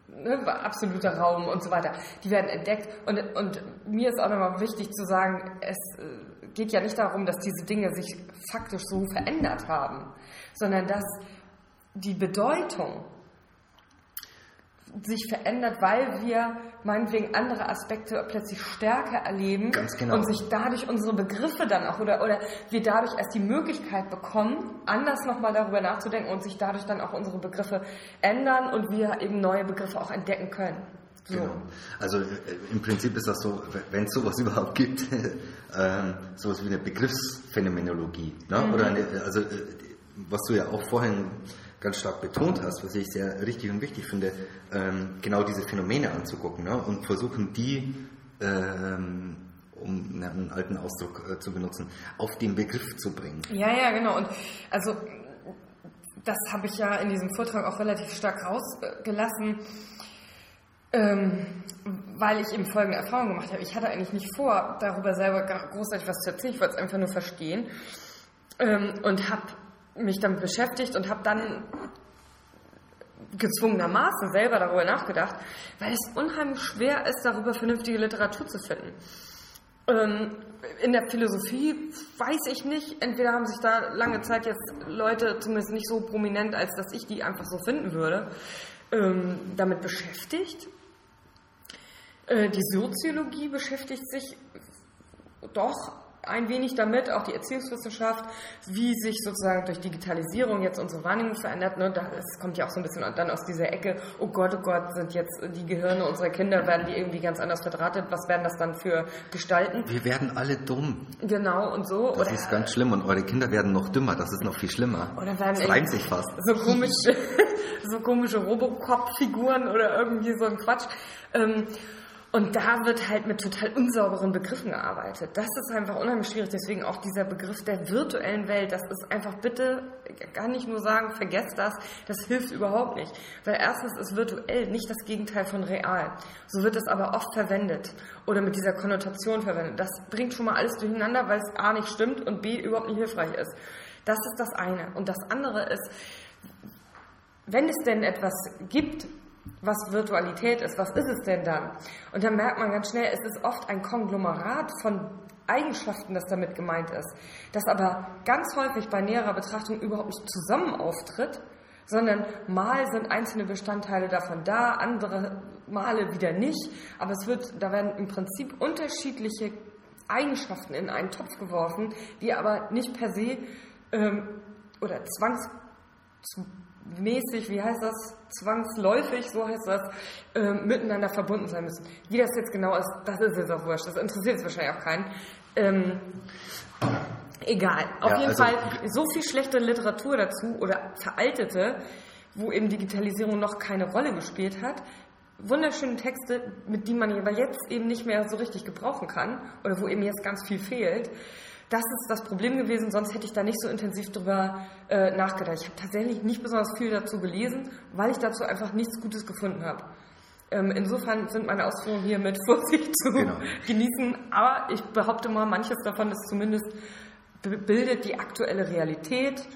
ne, absoluter Raum und so weiter, die werden entdeckt. Und, und mir ist auch nochmal wichtig zu sagen, es äh, geht ja nicht darum, dass diese Dinge sich faktisch so verändert haben, sondern dass die Bedeutung sich verändert, weil wir meinetwegen andere Aspekte plötzlich stärker erleben genau. und sich dadurch unsere Begriffe dann auch oder, oder wir dadurch erst die Möglichkeit bekommen, anders nochmal darüber nachzudenken und sich dadurch dann auch unsere Begriffe ändern und wir eben neue Begriffe auch entdecken können. So. Genau. Also äh, im Prinzip ist das so, wenn es sowas überhaupt gibt, ähm, sowas wie eine Begriffsphänomenologie. Ne? Mhm. Oder eine, also äh, was du ja auch vorhin ganz stark betont hast, was ich sehr richtig und wichtig finde, ähm, genau diese Phänomene anzugucken ne? und versuchen, die, ähm, um einen alten Ausdruck äh, zu benutzen, auf den Begriff zu bringen. Ja, ja, genau. Und also das habe ich ja in diesem Vortrag auch relativ stark rausgelassen. Ähm, weil ich eben folgende Erfahrung gemacht habe. Ich hatte eigentlich nicht vor, darüber selber großartig was zu erzählen. Ich wollte es einfach nur verstehen. Ähm, und habe mich damit beschäftigt und habe dann gezwungenermaßen selber darüber nachgedacht, weil es unheimlich schwer ist, darüber vernünftige Literatur zu finden. Ähm, in der Philosophie weiß ich nicht, entweder haben sich da lange Zeit jetzt Leute, zumindest nicht so prominent, als dass ich die einfach so finden würde, ähm, damit beschäftigt. Äh, die Soziologie beschäftigt sich doch ein wenig damit, auch die Erziehungswissenschaft, wie sich sozusagen durch Digitalisierung jetzt unsere Wahrnehmung verändert. Ne? Das kommt ja auch so ein bisschen dann aus dieser Ecke, oh Gott, oh Gott, sind jetzt die Gehirne unserer Kinder, werden die irgendwie ganz anders verdrahtet, was werden das dann für Gestalten? Wir werden alle dumm. Genau, und so. Das oder, ist ganz schlimm und eure Kinder werden noch dümmer, das ist noch viel schlimmer. Oder werden das reimt sich fast. So komische, so komische Robocop-Figuren oder irgendwie so ein Quatsch. Ähm, und da wird halt mit total unsauberen Begriffen gearbeitet. Das ist einfach unheimlich schwierig. Deswegen auch dieser Begriff der virtuellen Welt. Das ist einfach bitte, kann ich nur sagen, vergesst das. Das hilft überhaupt nicht. Weil erstens ist virtuell nicht das Gegenteil von real. So wird es aber oft verwendet oder mit dieser Konnotation verwendet. Das bringt schon mal alles durcheinander, weil es A nicht stimmt und B überhaupt nicht hilfreich ist. Das ist das eine. Und das andere ist, wenn es denn etwas gibt, was Virtualität ist, was ist es denn dann? Und dann merkt man ganz schnell, es ist oft ein Konglomerat von Eigenschaften, das damit gemeint ist, das aber ganz häufig bei näherer Betrachtung überhaupt nicht zusammen auftritt, sondern mal sind einzelne Bestandteile davon da, andere Male wieder nicht, aber es wird, da werden im Prinzip unterschiedliche Eigenschaften in einen Topf geworfen, die aber nicht per se ähm, oder zwangs mäßig, wie heißt das, zwangsläufig, so heißt das, äh, miteinander verbunden sein müssen. Wie das jetzt genau ist, das ist jetzt auch wurscht. Das interessiert jetzt wahrscheinlich auch keinen. Ähm, Egal. Auf Ja, jeden also- Fall so viel schlechte Literatur dazu oder veraltete, wo eben Digitalisierung noch keine Rolle gespielt hat. Wunderschöne Texte, mit denen man aber jetzt eben nicht mehr so richtig gebrauchen kann oder wo eben jetzt ganz viel fehlt. Das ist das Problem gewesen, sonst hätte ich da nicht so intensiv drüber äh, nachgedacht. Ich habe tatsächlich nicht besonders viel dazu gelesen, weil ich dazu einfach nichts Gutes gefunden habe. Ähm, insofern sind meine Ausführungen hier mit Vorsicht zu Genau. genießen, aber ich behaupte mal, manches davon ist zumindest bildet die aktuelle Realität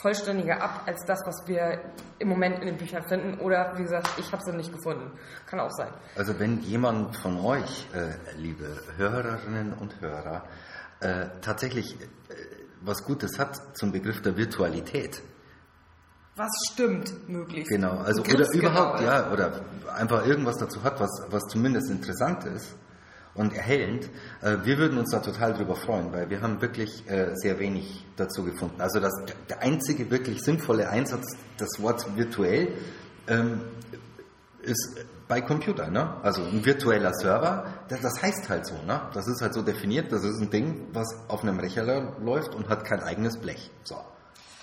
vollständiger ab als das, was wir im Moment in den Büchern finden. Oder wie gesagt, ich habe sie nicht gefunden. Kann auch sein. Also wenn jemand von euch, äh, liebe Hörerinnen und Hörer, äh, tatsächlich äh, was Gutes hat zum Begriff der Virtualität, Was stimmt möglichst? genau, also oder Begriffsgenau überhaupt, ist. ja, oder einfach irgendwas dazu hat, was, was zumindest interessant ist und erhellend, äh, wir würden uns da total drüber freuen, weil wir haben wirklich äh, sehr wenig dazu gefunden. Also das, der einzige wirklich sinnvolle Einsatz des Wortes virtuell ähm, ist bei Computern, ne? Also ein virtueller Server, das, heißt halt so, ne? Das ist halt so definiert, das ist ein Ding, was auf einem Rechner läuft und hat kein eigenes Blech. So.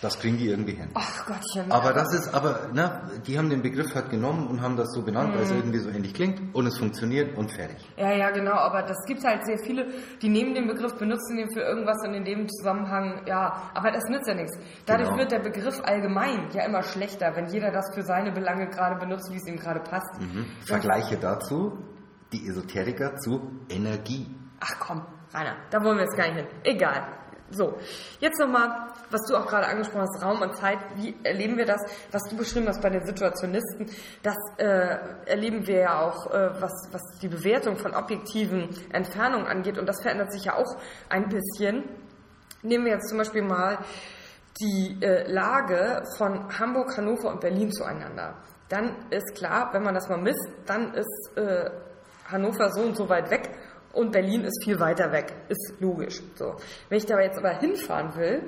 Das kriegen die irgendwie hin. Ach Gottchen. Aber das ist, aber, ne, die haben den Begriff halt genommen und haben das so genannt, weil es Mhm. irgendwie so ähnlich klingt und es funktioniert und fertig. Ja, ja, genau, aber das gibt halt sehr viele, die nehmen den Begriff, benutzen den für irgendwas und in dem Zusammenhang, ja, aber das nützt ja nichts. Dadurch Genau. wird der Begriff allgemein ja immer schlechter, wenn jeder das für seine Belange gerade benutzt, wie es ihm gerade passt. Mhm. Vergleiche dazu die Esoteriker zu Energie. Ach komm, Rainer, da wollen wir jetzt gar nicht hin. Egal. So, jetzt nochmal, was du auch gerade angesprochen hast, Raum und Zeit, wie erleben wir das, was du beschrieben hast bei den Situationisten, das äh, erleben wir ja auch, äh, was, was die Bewertung von objektiven Entfernungen angeht und das verändert sich ja auch ein bisschen. Nehmen wir jetzt zum Beispiel mal die äh, Lage von Hamburg, Hannover und Berlin zueinander. Dann ist klar, wenn man das mal misst, dann ist äh, Hannover so und so weit weg und Berlin ist viel weiter weg. Ist logisch. So. Wenn ich da jetzt aber hinfahren will,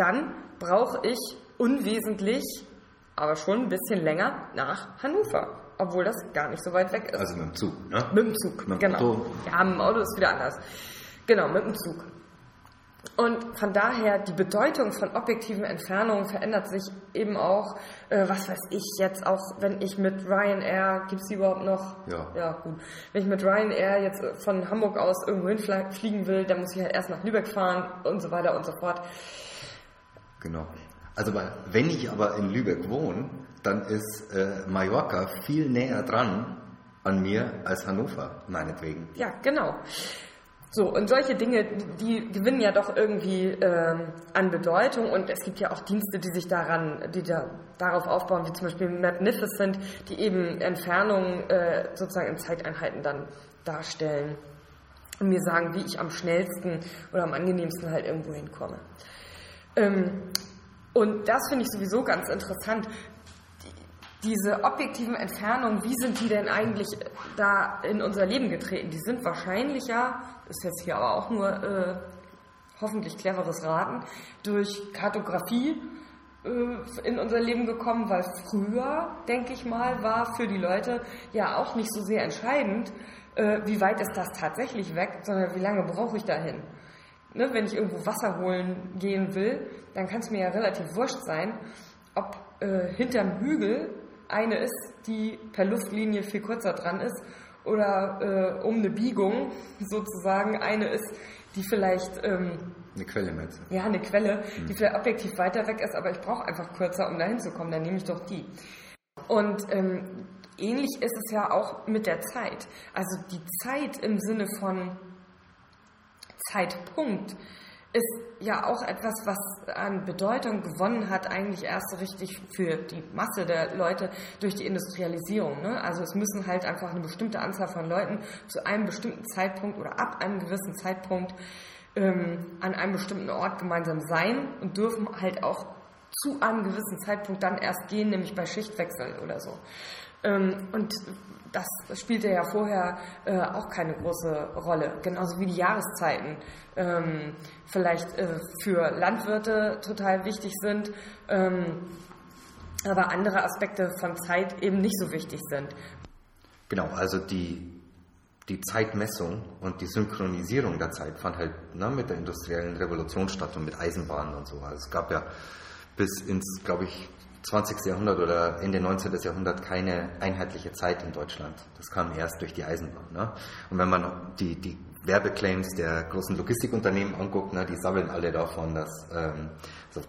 dann brauche ich unwesentlich, aber schon ein bisschen länger nach Hannover. Obwohl das gar nicht so weit weg ist. Also mit dem Zug, ne? Mit dem Zug, Mit dem genau. Auto. Ja, mit dem Auto ist wieder anders. Genau, mit dem Zug. Und von daher, die Bedeutung von objektiven Entfernungen verändert sich eben auch, äh, was weiß ich jetzt, auch wenn ich mit Ryanair, gibt es die überhaupt noch? Ja. Ja, gut. Wenn ich mit Ryanair jetzt von Hamburg aus irgendwo hinfliegen will, dann muss ich halt erst nach Lübeck fahren und so weiter und so fort. Genau. Also wenn ich aber in Lübeck wohne, dann ist äh, Mallorca viel näher dran an mir als Hannover, meinetwegen. Ja, genau. So, und solche Dinge, die gewinnen ja doch irgendwie ähm, an Bedeutung und es gibt ja auch Dienste, die sich daran, die da, darauf aufbauen, wie zum Beispiel Magnificent, die eben Entfernungen äh, sozusagen in Zeiteinheiten dann darstellen und mir sagen, wie ich am schnellsten oder am angenehmsten halt irgendwo hinkomme. Ähm, und das finde ich sowieso ganz interessant. Die, diese objektiven Entfernungen, wie sind die denn eigentlich da in unser Leben getreten? Die sind wahrscheinlich ja, ist jetzt hier aber auch nur äh, hoffentlich cleveres Raten, durch Kartografie äh, in unser Leben gekommen, weil früher, denke ich mal, war für die Leute ja auch nicht so sehr entscheidend, äh, wie weit ist das tatsächlich weg, sondern wie lange brauche ich dahin ne, wenn ich irgendwo Wasser holen gehen will, dann kann es mir ja relativ wurscht sein, ob äh, hinterm Hügel eine ist, die per Luftlinie viel kürzer dran ist, oder äh, um eine Biegung sozusagen eine ist, die vielleicht ähm, Eine Quelle mit. ja, eine Quelle, die vielleicht objektiv weiter weg ist, aber ich brauche einfach kürzer, um da hinzukommen, dann nehme ich doch die. Und ähm, ähnlich ist es ja auch mit der Zeit. Also die Zeit im Sinne von Zeitpunkt ist ja auch etwas, was an Bedeutung gewonnen hat, eigentlich erst so richtig für die Masse der Leute durch die Industrialisierung. Ne? Also es müssen halt einfach eine bestimmte Anzahl von Leuten zu einem bestimmten Zeitpunkt oder ab einem gewissen Zeitpunkt ähm, an einem bestimmten Ort gemeinsam sein und dürfen halt auch zu einem gewissen Zeitpunkt dann erst gehen, nämlich bei Schichtwechsel oder so. Ähm, und das spielte ja vorher äh, auch keine große Rolle, genauso wie die Jahreszeiten ähm, vielleicht äh, für Landwirte total wichtig sind, ähm, aber andere Aspekte von Zeit eben nicht so wichtig sind. Genau, also die, die Zeitmessung und die Synchronisierung der Zeit fand halt ne, mit der industriellen Revolution statt und mit Eisenbahnen und so. Also es gab ja bis ins, glaube ich, 20. Jahrhundert oder Ende 19. Jahrhundert keine einheitliche Zeit in Deutschland. Das kam erst durch die Eisenbahn. Ne? Und wenn man die, die Werbeclaims der großen Logistikunternehmen anguckt, ne, die sammeln alle davon, dass, ähm, so,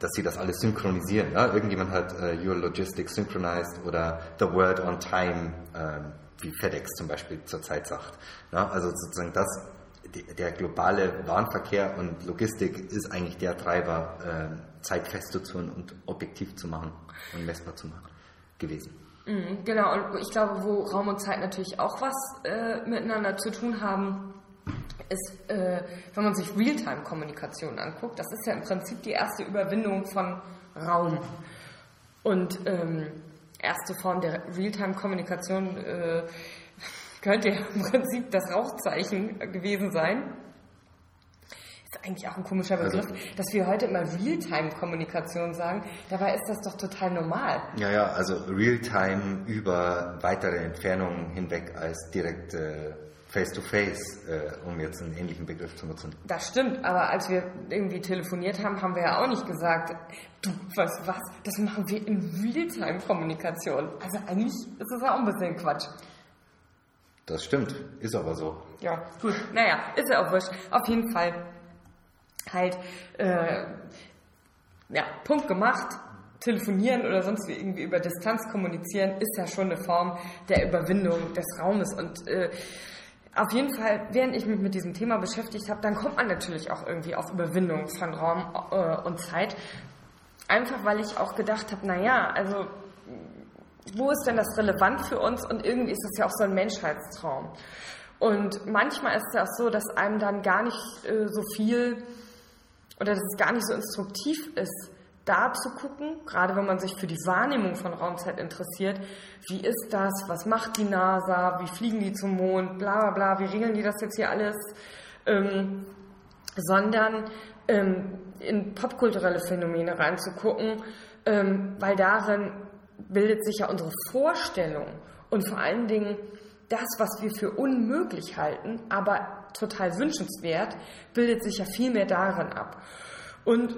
dass sie das alles synchronisieren. Ja? Irgendjemand hat äh, Your Logistics Synchronized oder The Word on Time, ähm, wie FedEx zum Beispiel zurzeit sagt. Ja? Also sozusagen das, der globale Warenverkehr und Logistik ist eigentlich der Treiber, äh, Zeit festzuziehen und objektiv zu machen und messbar zu machen gewesen. Mhm, genau, und ich glaube, wo Raum und Zeit natürlich auch was äh, miteinander zu tun haben, ist, äh, wenn man sich Realtime-Kommunikation anguckt, das ist ja im Prinzip die erste Überwindung von Raum. Und ähm, erste Form der Realtime-Kommunikation äh, könnte ja im Prinzip das Rauchzeichen gewesen sein ist eigentlich auch ein komischer Begriff, also, dass wir heute immer Realtime-Kommunikation sagen. Dabei ist das doch total normal. Ja, ja, also Realtime über weitere Entfernungen hinweg als direkt äh, Face-to-Face, äh, um jetzt einen ähnlichen Begriff zu nutzen. Das stimmt, aber als wir irgendwie telefoniert haben, haben wir ja auch nicht gesagt, du, weißt was, das machen wir in Realtime-Kommunikation. Also eigentlich ist das ja auch ein bisschen Quatsch. Das stimmt, ist aber so. Ja, gut. Naja, ist ja auch wurscht. Auf jeden Fall halt, äh, ja, Punkt gemacht, telefonieren oder sonst wie irgendwie über Distanz kommunizieren, ist ja schon eine Form der Überwindung des Raumes. Und äh, auf jeden Fall, während ich mich mit diesem Thema beschäftigt habe, dann kommt man natürlich auch irgendwie auf Überwindung von Raum äh, und Zeit. Einfach weil ich auch gedacht habe, naja, also wo ist denn das relevant für uns? Und irgendwie ist das ja auch so ein Menschheitstraum. Und manchmal ist es ja auch so, dass einem dann gar nicht äh, so viel oder dass es gar nicht so instruktiv ist, da zu gucken, gerade wenn man sich für die Wahrnehmung von Raumzeit interessiert, wie ist das, was macht die NASA, wie fliegen die zum Mond, bla bla bla, wie regeln die das jetzt hier alles, ähm, sondern ähm, in popkulturelle Phänomene reinzugucken, ähm, weil darin bildet sich ja unsere Vorstellung und vor allen Dingen das, was wir für unmöglich halten, aber total wünschenswert, bildet sich ja viel mehr darin ab. Und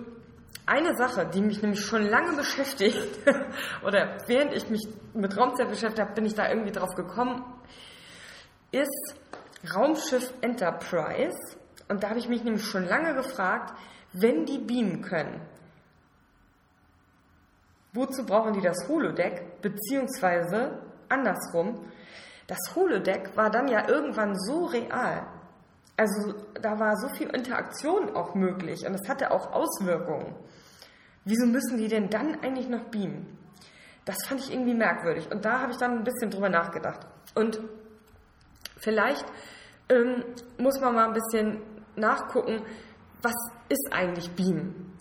eine Sache, die mich nämlich schon lange beschäftigt, oder während ich mich mit Raumzeit beschäftigt habe, bin ich da irgendwie drauf gekommen, ist Raumschiff Enterprise. Und da habe ich mich nämlich schon lange gefragt, wenn die beamen können, wozu brauchen die das Holodeck? Beziehungsweise andersrum, das Holodeck war dann ja irgendwann so real, also da war so viel Interaktion auch möglich und es hatte auch Auswirkungen. Wieso müssen die denn dann eigentlich noch beamen? Das fand ich irgendwie merkwürdig und da habe ich dann ein bisschen drüber nachgedacht. Und vielleicht ähm, muss man mal ein bisschen nachgucken, was ist eigentlich Beam?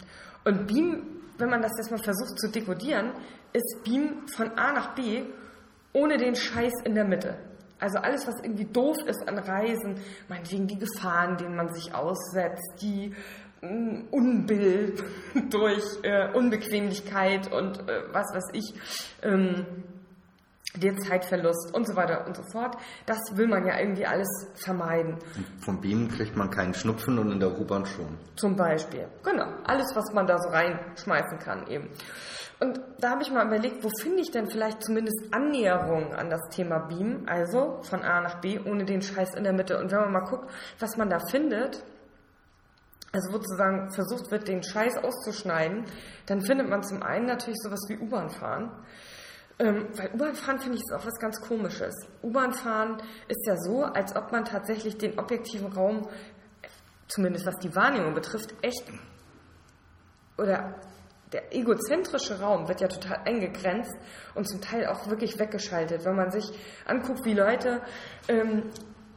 Und Beam, wenn man das jetzt mal versucht zu dekodieren, ist Beam von A nach B ohne den Scheiß in der Mitte. Also alles, was irgendwie doof ist an Reisen, meinetwegen die Gefahren, denen man sich aussetzt, die äh, Unbill durch äh, Unbequemlichkeit und äh, was weiß ich, ähm, der Zeitverlust und so weiter und so fort. Das will man ja irgendwie alles vermeiden. Vom Beamen kriegt man keinen Schnupfen und in der U-Bahn schon. Zum Beispiel. Genau. Alles, was man da so reinschmeißen kann eben. Und da habe ich mal überlegt, wo finde ich denn vielleicht zumindest Annäherungen an das Thema Beam, also von A nach B, ohne den Scheiß in der Mitte. Und wenn man mal guckt, was man da findet, also sozusagen versucht wird, den Scheiß auszuschneiden, dann findet man zum einen natürlich sowas wie U-Bahn fahren. Ähm, weil U-Bahn fahren finde ich ist auch was ganz Komisches. U-Bahn fahren ist ja so, als ob man tatsächlich den objektiven Raum, zumindest was die Wahrnehmung betrifft, echt oder der egozentrische Raum wird ja total eingegrenzt und zum Teil auch wirklich weggeschaltet. Wenn man sich anguckt, wie Leute ähm,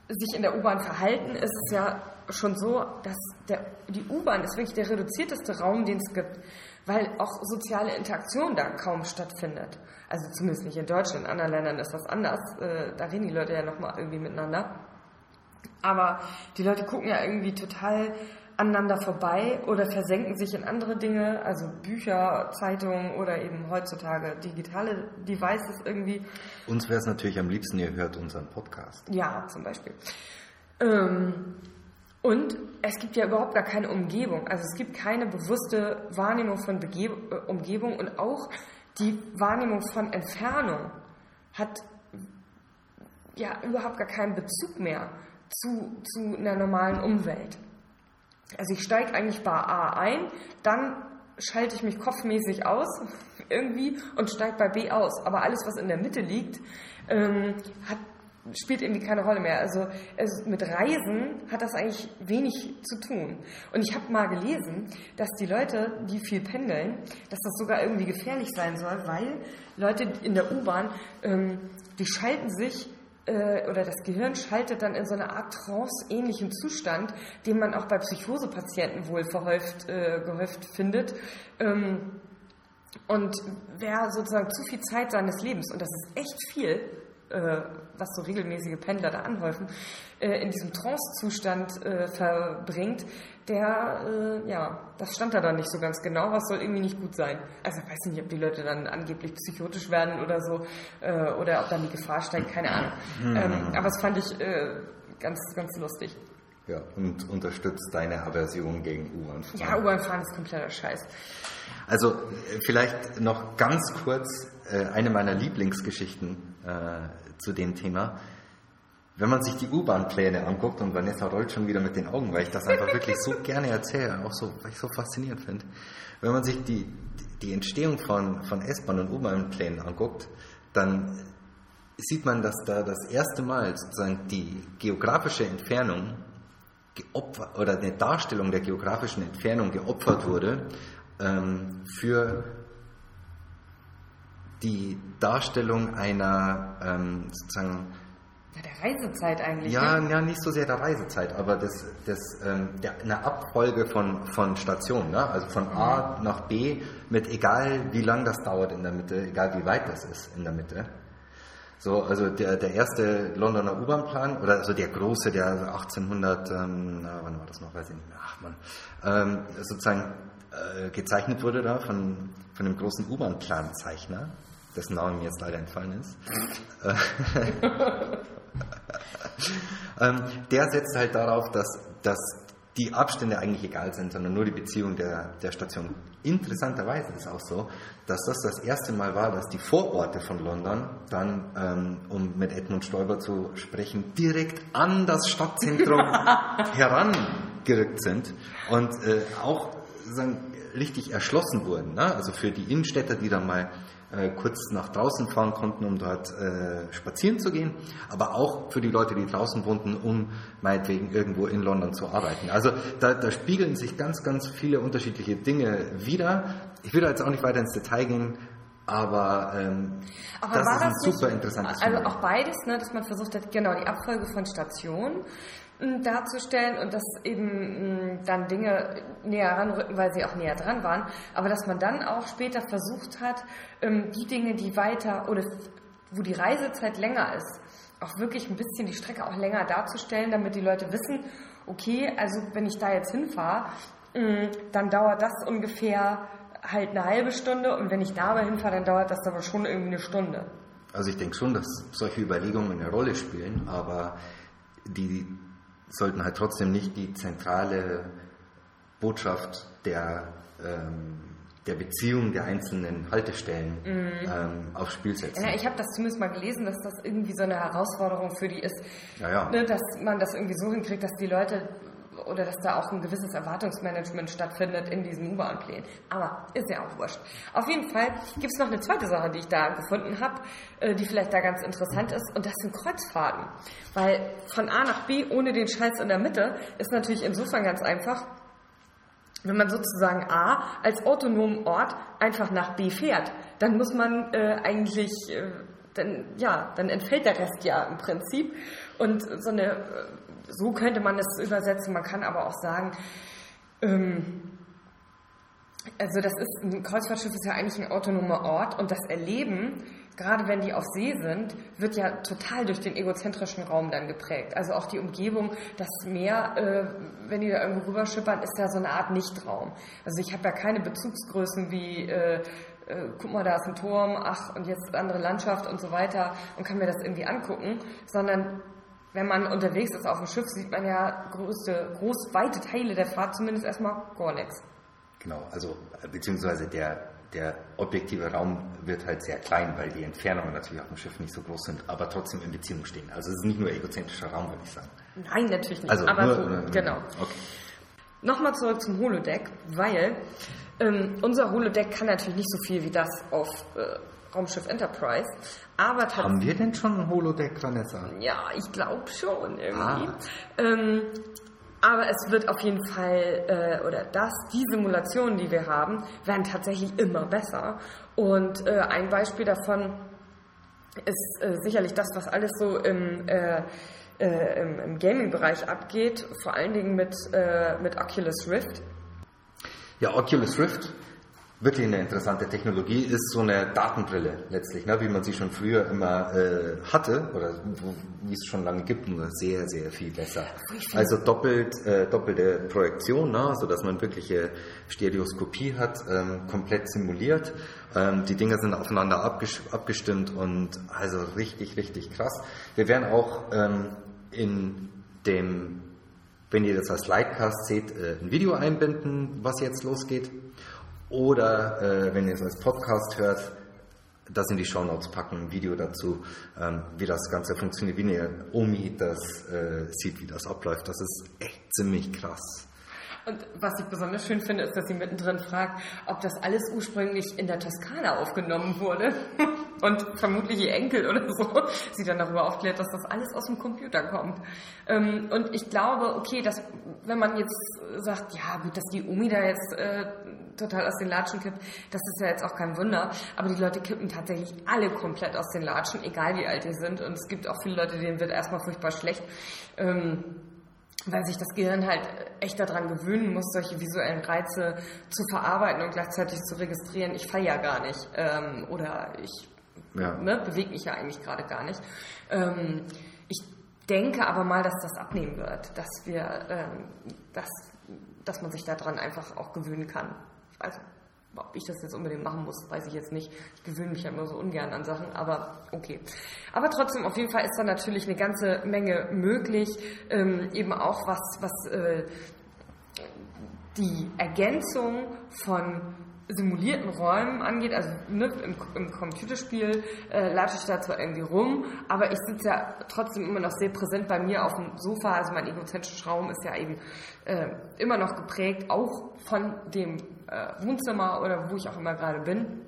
sich in der U-Bahn verhalten, ist es ja schon so, dass der, die U-Bahn ist wirklich der reduzierteste Raum, den es gibt, weil auch soziale Interaktion da kaum stattfindet. Also zumindest nicht in Deutschland, in anderen Ländern ist das anders. Äh, da reden die Leute ja nochmal irgendwie miteinander. Aber die Leute gucken ja irgendwie total aneinander vorbei oder versenken sich in andere Dinge, also Bücher, Zeitungen oder eben heutzutage digitale Devices irgendwie. Uns wäre es natürlich am liebsten, ihr hört unseren Podcast. Ja, zum Beispiel. Ähm, und es gibt ja überhaupt gar keine Umgebung. Also es gibt keine bewusste Wahrnehmung von Bege äh, Umgebung und auch die Wahrnehmung von Entfernung hat ja überhaupt gar keinen Bezug mehr zu, zu einer normalen Umwelt. Also ich steige eigentlich bei A ein, dann schalte ich mich kopfmäßig aus irgendwie und steige bei B aus. Aber alles, was in der Mitte liegt, ähm, hat, spielt irgendwie keine Rolle mehr. Also, also mit Reisen hat das eigentlich wenig zu tun. Und ich habe mal gelesen, dass die Leute, die viel pendeln, dass das sogar irgendwie gefährlich sein soll, weil Leute in der U-Bahn, ähm, die schalten sich äh, oder das Gehirn schaltet dann in so eine Art trance-ähnlichen Zustand, den man auch bei Psychosepatienten wohl verhäuft, äh, gehäuft findet. Ähm, und wer sozusagen zu viel Zeit seines Lebens, und das ist echt viel, äh, was so regelmäßige Pendler da anhäufen, äh, in diesem Trance-Zustand äh, verbringt, der, äh, ja, das stand da dann nicht so ganz genau, was soll irgendwie nicht gut sein. Also ich weiß nicht, ob die Leute dann angeblich psychotisch werden oder so, äh, oder ob dann die Gefahr steigt, keine Ahnung. Mhm. Ähm, aber das fand ich äh, ganz, ganz lustig. Ja, und unterstützt deine Aversion gegen U-Bahn-Fahren. Ja, U-Bahn-Fahren ist kompletter Scheiß. Also vielleicht noch ganz kurz eine meiner Lieblingsgeschichten zu dem Thema wenn man sich die U-Bahn-Pläne anguckt, und Vanessa rollt schon wieder mit den Augen, weil ich das einfach wirklich so gerne erzähle, auch so, weil ich so faszinierend finde. Wenn man sich die, die Entstehung von, von S-Bahn- und U-Bahn-Plänen anguckt, dann sieht man, dass da das erste Mal sozusagen die geografische Entfernung geopfert, oder eine Darstellung der geografischen Entfernung geopfert wurde ähm, für die Darstellung einer ähm, sozusagen ja, der Reisezeit eigentlich. Ja, ne? ja, nicht so sehr der Reisezeit, aber das, das, ähm, der, eine Abfolge von, von Stationen, ne? also von A mhm. nach B mit egal wie lang das dauert in der Mitte, egal wie weit das ist in der Mitte. So, also der, der erste Londoner U-Bahn-Plan, oder also der große, der 1800, ähm, na, wann war das noch, weiß ich nicht mehr, ach man, ähm, sozusagen äh, gezeichnet wurde da von, von dem großen U-Bahn-Planzeichner, dessen Name mir jetzt leider entfallen ist. ähm, der setzt halt darauf, dass, dass die Abstände eigentlich egal sind, sondern nur die Beziehung der, der Station. Interessanterweise ist auch so, dass das das erste Mal war, dass die Vororte von London dann, ähm, um mit Edmund Stoiber zu sprechen, direkt an das Stadtzentrum herangerückt sind und äh, auch sagen, richtig erschlossen wurden. Ne? Also für die Innenstädter, die dann mal äh, kurz nach draußen fahren konnten, um dort äh, spazieren zu gehen, aber auch für die Leute, die draußen wohnten, um meinetwegen irgendwo in London zu arbeiten. Also da, da spiegeln sich ganz, ganz viele unterschiedliche Dinge wieder. Ich will da jetzt auch nicht weiter ins Detail gehen, aber, ähm, aber das ist ein super interessantes Also Moment. auch beides, ne, dass man versucht hat, genau die Abfolge von Stationen darzustellen und dass eben dann Dinge näher ranrücken, weil sie auch näher dran waren, aber dass man dann auch später versucht hat, ähm, die Dinge, die weiter oder wo die Reisezeit länger ist, auch wirklich ein bisschen die Strecke auch länger darzustellen, damit die Leute wissen, okay, also wenn ich da jetzt hinfahre, dann dauert das ungefähr halt eine halbe Stunde und wenn ich da aber hinfahre, dann dauert das aber schon irgendwie eine Stunde. Also ich denke schon, dass solche Überlegungen eine Rolle spielen, aber die sollten halt trotzdem nicht die zentrale Botschaft der, ähm, der Beziehung der einzelnen Haltestellen mhm. ähm, aufs Spiel setzen. Ja, ich habe das zumindest mal gelesen, dass das irgendwie so eine Herausforderung für die ist, ja, ja. Ne, dass man das irgendwie so hinkriegt, dass die Leute oder dass da auch ein gewisses Erwartungsmanagement stattfindet in diesen U-Bahn-Plänen. Aber ist ja auch wurscht. Auf jeden Fall gibt es noch eine zweite Sache, die ich da gefunden habe, äh, die vielleicht da ganz interessant ist, und das sind Kreuzfahrten. Weil von A nach B ohne den Scheiß in der Mitte ist natürlich insofern ganz einfach, wenn man sozusagen A als autonomen Ort einfach nach B fährt, dann muss man äh, eigentlich, äh, dann, ja, dann entfällt der Rest ja im Prinzip. Und so eine äh, so könnte man es übersetzen. Man kann aber auch sagen, ähm, also das ist ein Kreuzfahrtschiff ist ja eigentlich ein autonomer Ort und das Erleben gerade wenn die auf See sind, wird ja total durch den egozentrischen Raum dann geprägt. Also auch die Umgebung, das Meer, äh, wenn die da irgendwo rüberschippern, ist da so eine Art Nichtraum. Also ich habe ja keine Bezugsgrößen wie, äh, äh, guck mal, da ist ein Turm, ach, und jetzt andere Landschaft und so weiter und kann mir das irgendwie angucken, sondern wenn man unterwegs ist auf dem Schiff, sieht man ja größte, groß, weite Teile der Fahrt zumindest erstmal gar nichts. Genau, also beziehungsweise der, der objektive Raum wird halt sehr klein, weil die Entfernungen natürlich auf dem Schiff nicht so groß sind, aber trotzdem in Beziehung stehen. Also es ist nicht nur egozentrischer Raum, würde ich sagen. Nein, natürlich nicht. Also aber nur, so, genau. Okay. Nochmal zurück zum Holodeck, weil ähm, unser Holodeck kann natürlich nicht so viel wie das auf äh, Raumschiff Enterprise, aber. Haben wir denn schon ein Holodeck, Vanessa? Ja, ich glaube schon irgendwie. Ah. Ähm, aber es wird auf jeden Fall, äh, oder das, die Simulationen, die wir haben, werden tatsächlich immer besser. Und äh, ein Beispiel davon ist äh, sicherlich das, was alles so im, äh, äh, im, im Gaming-Bereich abgeht, vor allen Dingen mit, äh, mit Oculus Rift. Ja, Oculus Rift, wirklich eine interessante Technologie, ist so eine Datenbrille letztlich, ne, wie man sie schon früher immer äh, hatte oder wie es schon lange gibt, nur sehr, sehr viel besser. Also doppelt, äh, doppelte Projektion, ne, sodass man wirkliche Stereoskopie hat, ähm, komplett simuliert. Ähm, die Dinger sind aufeinander abges abgestimmt und also richtig, richtig krass. Wir werden auch ähm, in dem wenn ihr das als Livecast seht, äh, ein Video einbinden, was jetzt losgeht. Oder äh, wenn ihr es als Podcast hört, das in die Shownotes packen, ein Video dazu, ähm, wie das Ganze funktioniert, wie eine Omi das äh, sieht, wie das abläuft. Das ist echt ziemlich krass. Und was ich besonders schön finde, ist, dass sie mittendrin fragt, ob das alles ursprünglich in der Toskana aufgenommen wurde. Und vermutlich ihr Enkel oder so sie dann darüber aufklärt, dass das alles aus dem Computer kommt. Ähm, Und ich glaube, okay, dass, wenn man jetzt sagt, ja gut, dass die Omi da jetzt äh, total aus den Latschen kippt, das ist ja jetzt auch kein Wunder. Aber die Leute kippen tatsächlich alle komplett aus den Latschen, egal wie alt die sind. Und es gibt auch viele Leute, denen wird erstmal furchtbar schlecht. Ähm, weil sich das Gehirn halt echt daran gewöhnen muss, solche visuellen Reize zu verarbeiten und gleichzeitig zu registrieren, ich falle ja gar nicht ähm, oder ich Ja. ne, bewege mich ja eigentlich gerade gar nicht. Ähm, ich denke aber mal, dass das abnehmen wird, dass wir, ähm, dass, dass man sich daran einfach auch gewöhnen kann. Also ob ich das jetzt unbedingt machen muss, weiß ich jetzt nicht. Ich gewöhne mich ja immer so ungern an Sachen, aber okay. Aber trotzdem, auf jeden Fall ist da natürlich eine ganze Menge möglich. Ähm, eben auch was, was äh, die Ergänzung von simulierten Räumen angeht, also ne, im, im Computerspiel äh, latsche ich da zwar irgendwie rum, aber ich sitze ja trotzdem immer noch sehr präsent bei mir auf dem Sofa, also mein egozentrischer Raum ist ja eben äh, immer noch geprägt, auch von dem äh, Wohnzimmer oder wo ich auch immer gerade bin.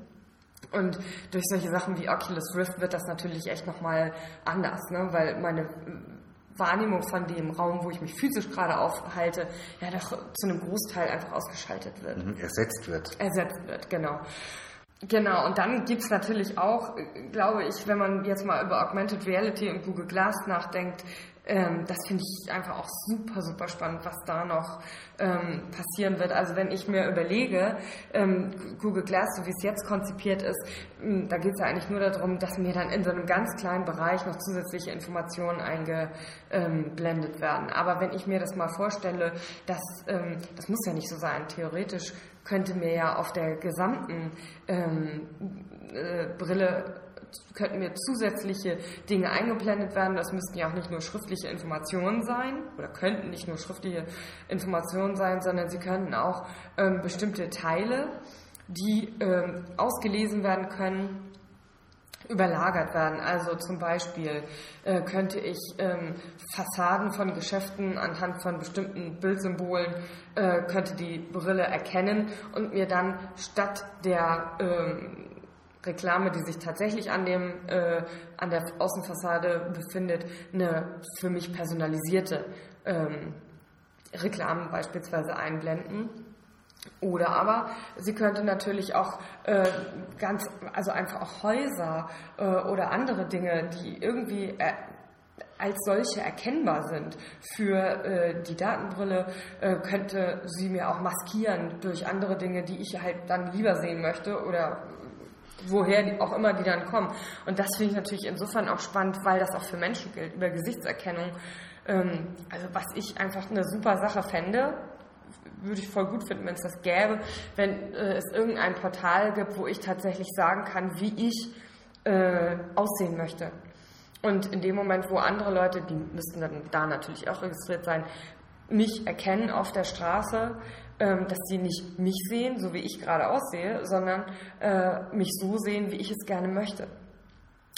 Und durch solche Sachen wie Oculus Rift wird das natürlich echt nochmal anders, ne? weil meine Wahrnehmung von dem Raum, wo ich mich physisch gerade aufhalte, ja doch zu einem Großteil einfach ausgeschaltet wird Mhm, Ersetzt wird. ersetzt wird, genau. Genau, und dann gibt es natürlich auch, äh, glaube ich, wenn man jetzt mal über Augmented Reality und Google Glass nachdenkt, ähm, das finde ich einfach auch super, super spannend, was da noch ähm, passieren wird. Also wenn ich mir überlege, ähm, Google Glass, so wie es jetzt konzipiert ist, mh, da geht es ja eigentlich nur darum, dass mir dann in so einem ganz kleinen Bereich noch zusätzliche Informationen eingeblendet werden. Aber wenn ich mir das mal vorstelle, dass, ähm, das muss ja nicht so sein, theoretisch könnte mir ja auf der gesamten ähm, äh, Brille könnten mir zusätzliche Dinge eingeblendet werden. Das müssten ja auch nicht nur schriftliche Informationen sein oder könnten nicht nur schriftliche Informationen sein, sondern sie könnten auch ähm, bestimmte Teile, die ähm, ausgelesen werden können, überlagert werden. Also zum Beispiel äh, könnte ich ähm, Fassaden von Geschäften anhand von bestimmten Bildsymbolen, äh, könnte die Brille erkennen und mir dann statt der ähm, Reklame, die sich tatsächlich an, dem, äh, an der Außenfassade befindet, eine für mich personalisierte ähm, Reklame beispielsweise einblenden. Oder aber sie könnte natürlich auch äh, ganz, also einfach auch Häuser äh, oder andere Dinge, die irgendwie äh, als solche erkennbar sind für äh, die Datenbrille, äh, könnte sie mir auch maskieren durch andere Dinge, die ich halt dann lieber sehen möchte oder woher auch immer die dann kommen. Und das finde ich natürlich insofern auch spannend, weil das auch für Menschen gilt, über Gesichtserkennung. Ähm, also was ich einfach eine super Sache fände, würde ich voll gut finden, wenn es das gäbe, wenn äh, es irgendein Portal gibt, wo ich tatsächlich sagen kann, wie ich äh, aussehen möchte. Und in dem Moment, wo andere Leute, die müssten dann da natürlich auch registriert sein, mich erkennen auf der Straße, ähm, dass sie nicht mich sehen, so wie ich gerade aussehe, sondern äh, mich so sehen, wie ich es gerne möchte.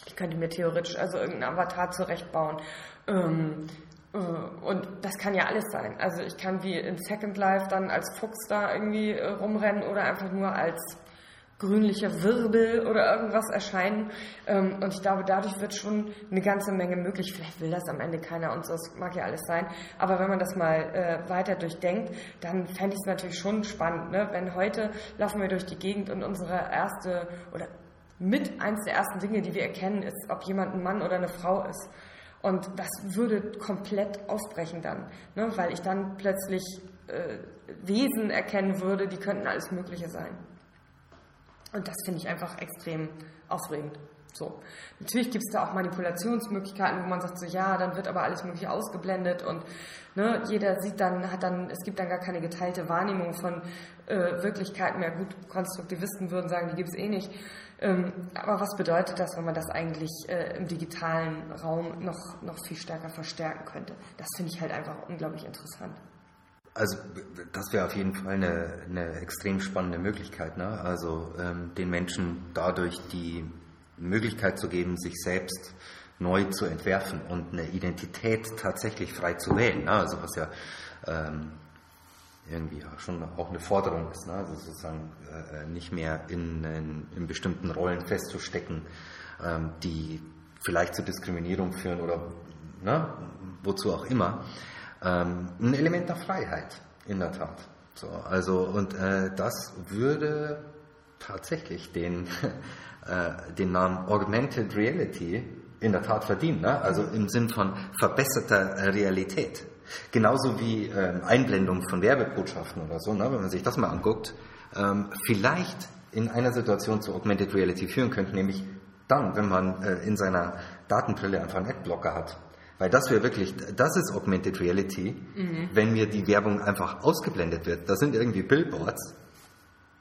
Ich könnte mir theoretisch also irgendeinen Avatar zurechtbauen. Ähm, äh, und das kann ja alles sein. Also ich kann wie in Second Life dann als Fuchs da irgendwie äh, rumrennen oder einfach nur als grünlicher Wirbel oder irgendwas erscheinen. Ähm, und ich glaube, dadurch wird schon eine ganze Menge möglich. Vielleicht will das am Ende keiner und so, das mag ja alles sein. Aber wenn man das mal äh, weiter durchdenkt, dann fände ich es natürlich schon spannend. Ne? Wenn heute laufen wir durch die Gegend und unsere erste oder mit eins der ersten Dinge, die wir erkennen, ist, ob jemand ein Mann oder eine Frau ist. Und das würde komplett aufbrechen dann, ne? weil ich dann plötzlich äh, Wesen erkennen würde, die könnten alles Mögliche sein. Und das finde ich einfach extrem aufregend. So. Natürlich gibt es da auch Manipulationsmöglichkeiten, wo man sagt, so ja, dann wird aber alles mögliche ausgeblendet und ne, jeder sieht dann, hat dann, es gibt dann gar keine geteilte Wahrnehmung von äh, Wirklichkeit mehr. Gut, Konstruktivisten würden sagen, die gibt es eh nicht. Ähm, aber was bedeutet das, wenn man das eigentlich äh, im digitalen Raum noch, noch viel stärker verstärken könnte? Das finde ich halt einfach unglaublich interessant. Also das wäre auf jeden Fall eine, eine extrem spannende Möglichkeit. Ne? Also ähm, den Menschen dadurch die Möglichkeit zu geben, sich selbst neu zu entwerfen und eine Identität tatsächlich frei zu wählen. Ne? Also was ja ähm, irgendwie schon auch eine Forderung ist, ne? also sozusagen äh, nicht mehr in, in, in, bestimmten Rollen festzustecken, ähm, die vielleicht zur Diskriminierung führen oder ne? wozu auch immer ähm, ein Element der Freiheit, in der Tat. So, also, und äh, das würde tatsächlich den, äh, den Namen Augmented Reality in der Tat verdienen, ne? also im Sinn von verbesserter Realität. Genauso wie ähm, Einblendung von Werbebotschaften oder so, ne? wenn man sich das mal anguckt, ähm, vielleicht in einer Situation zu Augmented Reality führen könnte, nämlich dann, wenn man äh, in seiner Datenbrille einfach einen Adblocker hat weil das wäre wirklich, das ist Augmented Reality, mhm. wenn mir die Werbung einfach ausgeblendet wird. Das sind irgendwie Billboards,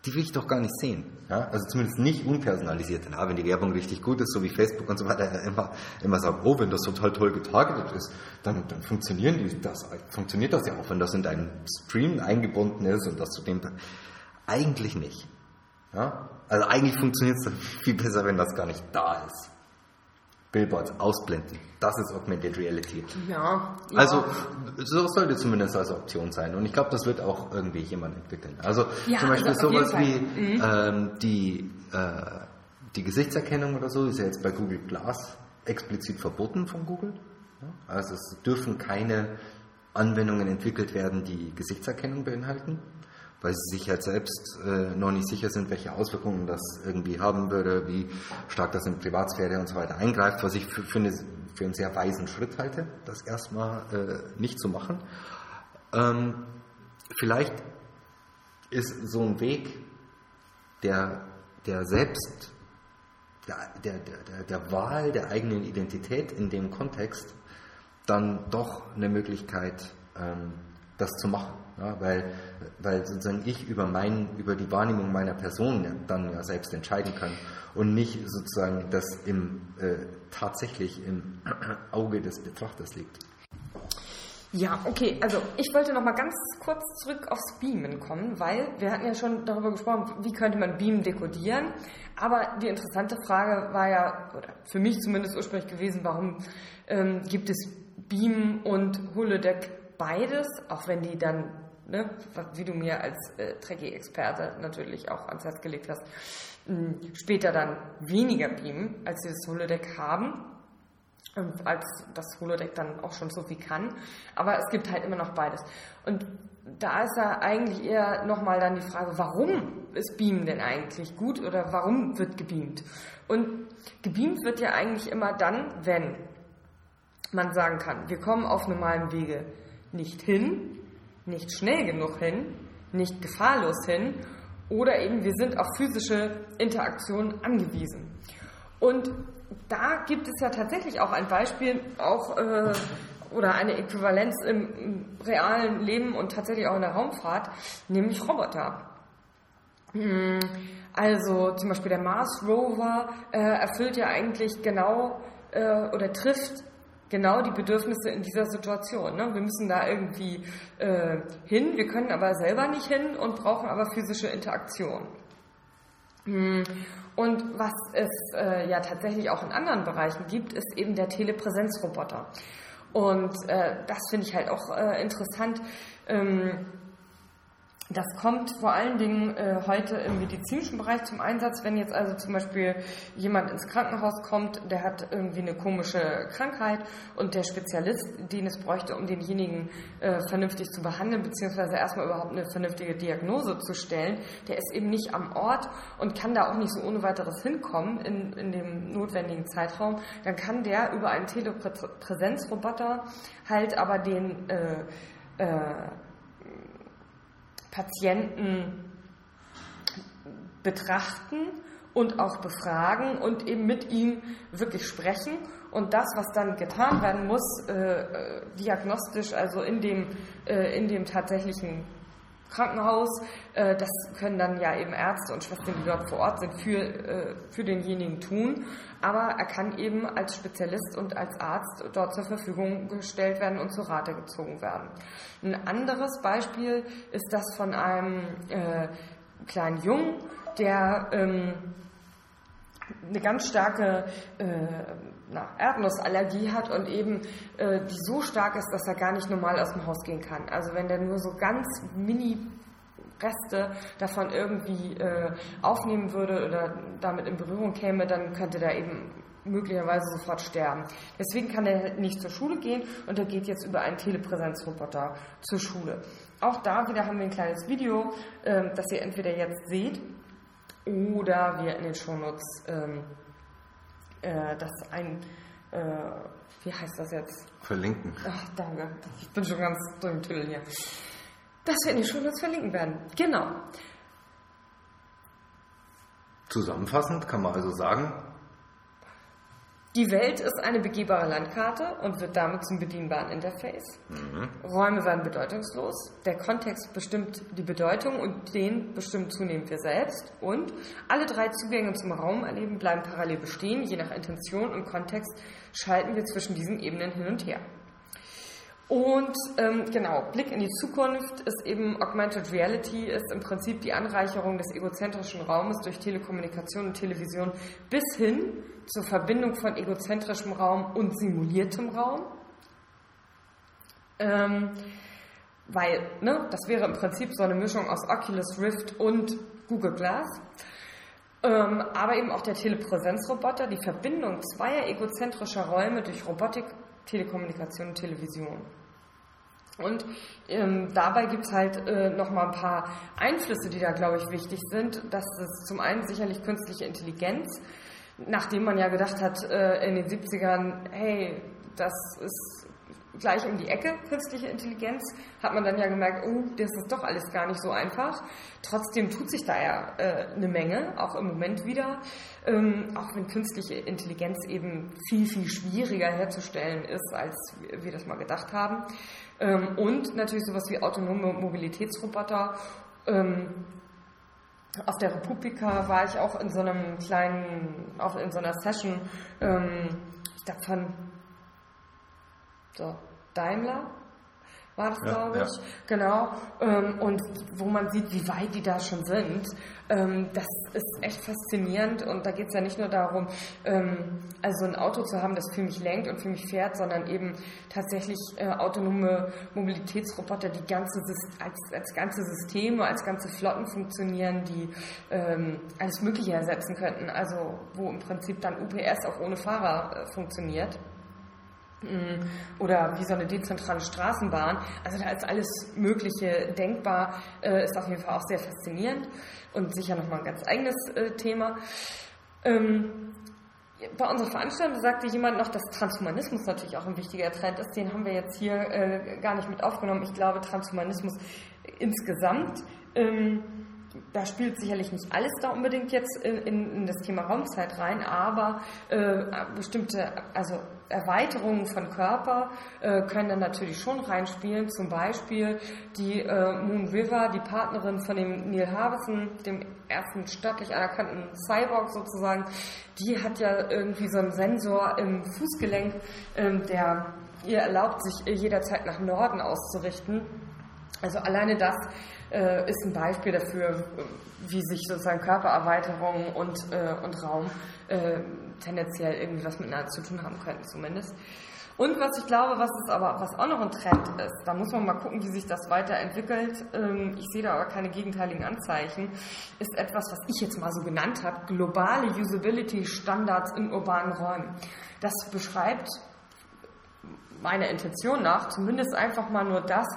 die will ich doch gar nicht sehen. Ja? Also zumindest nicht unpersonalisiert. Ja, wenn die Werbung richtig gut ist, so wie Facebook und so weiter immer, immer sagen, oh, wenn das total toll getargetet ist, dann, dann funktionieren die, das, funktioniert das ja auch, wenn das in deinen Stream eingebunden ist und das zu dem... Eigentlich nicht. Ja? Also eigentlich funktioniert es viel besser, wenn das gar nicht da ist. Billboards ausblenden. Das ist Augmented Reality. Ja. ja. Also, so sollte zumindest als Option sein. Und ich glaube, das wird auch irgendwie jemand entwickeln. Also, ja, zum Beispiel also sowas wie mhm. ähm, die, äh, die Gesichtserkennung oder so ist ja jetzt bei Google Glass explizit verboten von Google. Also, es dürfen keine Anwendungen entwickelt werden, die Gesichtserkennung beinhalten weil sie sich halt selbst äh, noch nicht sicher sind, welche Auswirkungen das irgendwie haben würde, wie stark das in Privatsphäre und so weiter eingreift, was ich für, für, für einen sehr weisen Schritt halte, das erstmal äh, nicht zu machen. Ähm, vielleicht ist so ein Weg der, der selbst, der, der, der, der Wahl der eigenen Identität in dem Kontext dann doch eine Möglichkeit, ähm, das zu machen. Ja, weil, weil sozusagen ich über, mein, über die Wahrnehmung meiner Person dann ja selbst entscheiden kann und nicht sozusagen das im, äh, tatsächlich im Auge des Betrachters liegt. Ja, okay, also ich wollte noch mal ganz kurz zurück aufs Beamen kommen, weil wir hatten ja schon darüber gesprochen, wie könnte man Beamen dekodieren, aber die interessante Frage war ja, oder für mich zumindest ursprünglich gewesen, warum ähm, gibt es Beam und Holodeck beides, auch wenn die dann ne, wie du mir als äh, Trekkie-Experte natürlich auch ans Herz gelegt hast, mh, später dann weniger beamen, als sie das Holodeck haben, ähm, als das Holodeck dann auch schon so viel kann. Aber es gibt halt immer noch beides. Und da ist ja eigentlich eher nochmal dann die Frage, warum ist Beamen denn eigentlich gut oder warum wird gebeamt? Und gebeamt wird ja eigentlich immer dann, wenn man sagen kann, wir kommen auf normalem Wege nicht hin, nicht schnell genug hin, nicht gefahrlos hin Oder eben wir sind auf physische Interaktion angewiesen. Und da gibt es ja tatsächlich auch ein Beispiel, auch äh, oder eine Äquivalenz im, im, realen Leben und tatsächlich auch in der Raumfahrt, nämlich Roboter. Hm, also zum Beispiel der Mars Rover äh, erfüllt ja eigentlich genau äh, oder trifft genau die Bedürfnisse in dieser Situation. Ne? Wir müssen da irgendwie äh, hin, wir können aber selber nicht hin und brauchen aber physische Interaktion. Hm, und was es äh, ja tatsächlich auch in anderen Bereichen gibt, ist eben der Telepräsenzroboter. Und äh, das finde ich halt auch äh, interessant. Ähm, das kommt vor allen Dingen äh, heute im medizinischen Bereich zum Einsatz, wenn jetzt also zum Beispiel jemand ins Krankenhaus kommt, der hat irgendwie eine komische Krankheit und der Spezialist, den es bräuchte, um denjenigen äh, vernünftig zu behandeln, beziehungsweise erstmal überhaupt eine vernünftige Diagnose zu stellen, der ist eben nicht am Ort und kann da auch nicht so ohne weiteres hinkommen in, in dem notwendigen Zeitraum, dann kann der über einen Telepräsenzroboter halt aber den äh, äh, Patienten betrachten und auch befragen und eben mit ihm wirklich sprechen. Und das, was dann getan werden muss, äh, äh, diagnostisch, also in dem, äh, in dem tatsächlichen Krankenhaus, äh, das können dann ja eben Ärzte und Schwestern, die dort vor Ort sind, für, äh, für denjenigen tun. Aber er kann eben als Spezialist und als Arzt dort zur Verfügung gestellt werden und zur Rate gezogen werden. Ein anderes Beispiel ist das von einem äh, kleinen Jungen, der ähm, eine ganz starke äh, na, Erdnussallergie hat und eben äh, die so stark ist, dass er gar nicht normal aus dem Haus gehen kann. Also wenn der nur so ganz mini Reste davon irgendwie äh, aufnehmen würde oder damit in Berührung käme, dann könnte der eben möglicherweise sofort sterben. Deswegen kann er nicht zur Schule gehen und er geht jetzt über einen Telepräsenzroboter zur Schule. Auch da wieder haben wir ein kleines Video, äh, das ihr entweder jetzt seht oder wir in den Shownotes ähm, äh, das ein, äh, wie heißt das jetzt? Verlinken. Ach, danke. Ich bin schon ganz durch den Tüdel hier. Das wir in den Shownotes verlinken werden. Genau. Zusammenfassend kann man also sagen, die Welt ist eine begehbare Landkarte und wird damit zum bedienbaren Interface. Mhm. Räume werden bedeutungslos. Der Kontext bestimmt die Bedeutung und den bestimmt zunehmend wir selbst. Und alle drei Zugänge zum Raumerleben bleiben parallel bestehen. Je nach Intention und Kontext schalten wir zwischen diesen Ebenen hin und her. Und ähm, genau, Blick in die Zukunft ist eben Augmented Reality, ist im Prinzip die Anreicherung des egozentrischen Raumes durch Telekommunikation und Television bis hin zur Verbindung von egozentrischem Raum und simuliertem Raum. Ähm, weil, ne, das wäre im Prinzip so eine Mischung aus Oculus Rift und Google Glass. Ähm, aber eben auch der Telepräsenzroboter, die Verbindung zweier egozentrischer Räume durch Robotik, Telekommunikation und Television. Und ähm, dabei gibt es halt äh, nochmal ein paar Einflüsse, die da, glaube ich, wichtig sind. Das ist zum einen sicherlich künstliche Intelligenz, nachdem man ja gedacht hat äh, in den 70ern, hey, das ist gleich um die Ecke, künstliche Intelligenz, hat man dann ja gemerkt, oh, das ist doch alles gar nicht so einfach. Trotzdem tut sich da ja äh, eine Menge, auch im Moment wieder, ähm, auch wenn künstliche Intelligenz eben viel, viel schwieriger herzustellen ist, als wir das mal gedacht haben. Ähm, und natürlich sowas wie autonome Mobilitätsroboter. Ähm, auf der Republika war ich auch in so einem kleinen, auch in so einer Session, ähm, ich dachte von so, Daimler war das, ja, glaube ich. Ja. Genau. Ähm, und wo man sieht, wie weit die da schon sind. Ähm, das ist echt faszinierend. Und da geht es ja nicht nur darum, ähm, also ein Auto zu haben, das für mich lenkt und für mich fährt, sondern eben tatsächlich äh, autonome Mobilitätsroboter, die ganze, als, als ganze Systeme, als ganze Flotten funktionieren, die ähm, alles Mögliche ersetzen könnten. Also wo im Prinzip dann UPS auch ohne Fahrer äh, funktioniert. Mm, oder wie so eine dezentrale Straßenbahn. Also da ist alles Mögliche denkbar, äh, ist auf jeden Fall auch sehr faszinierend und sicher nochmal ein ganz eigenes äh, Thema. Ähm, bei unserer Veranstaltung sagte jemand noch, dass Transhumanismus natürlich auch ein wichtiger Trend ist. Den haben wir jetzt hier äh, gar nicht mit aufgenommen. Ich glaube, Transhumanismus insgesamt ähm, da spielt sicherlich nicht alles da unbedingt jetzt in, in, in das Thema Raumzeit rein, aber äh, bestimmte, also Erweiterungen von Körper äh, können dann natürlich schon reinspielen. Zum Beispiel die äh, Moon River, die Partnerin von dem Neil Harbison, dem ersten staatlich anerkannten Cyborg sozusagen, die hat ja irgendwie so einen Sensor im Fußgelenk, ähm, der ihr erlaubt, sich jederzeit nach Norden auszurichten. Also alleine das äh, ist ein Beispiel dafür, wie sich sozusagen Körpererweiterung und, äh, und Raum äh, tendenziell irgendwie was miteinander zu tun haben könnten zumindest. Und was ich glaube, was ist aber, was auch noch ein Trend ist, da muss man mal gucken, wie sich das weiterentwickelt. Ähm, ich sehe da aber keine gegenteiligen Anzeichen, ist etwas, was ich jetzt mal so genannt habe, globale Usability Standards in urbanen Räumen. Das beschreibt meiner Intention nach zumindest einfach mal nur das,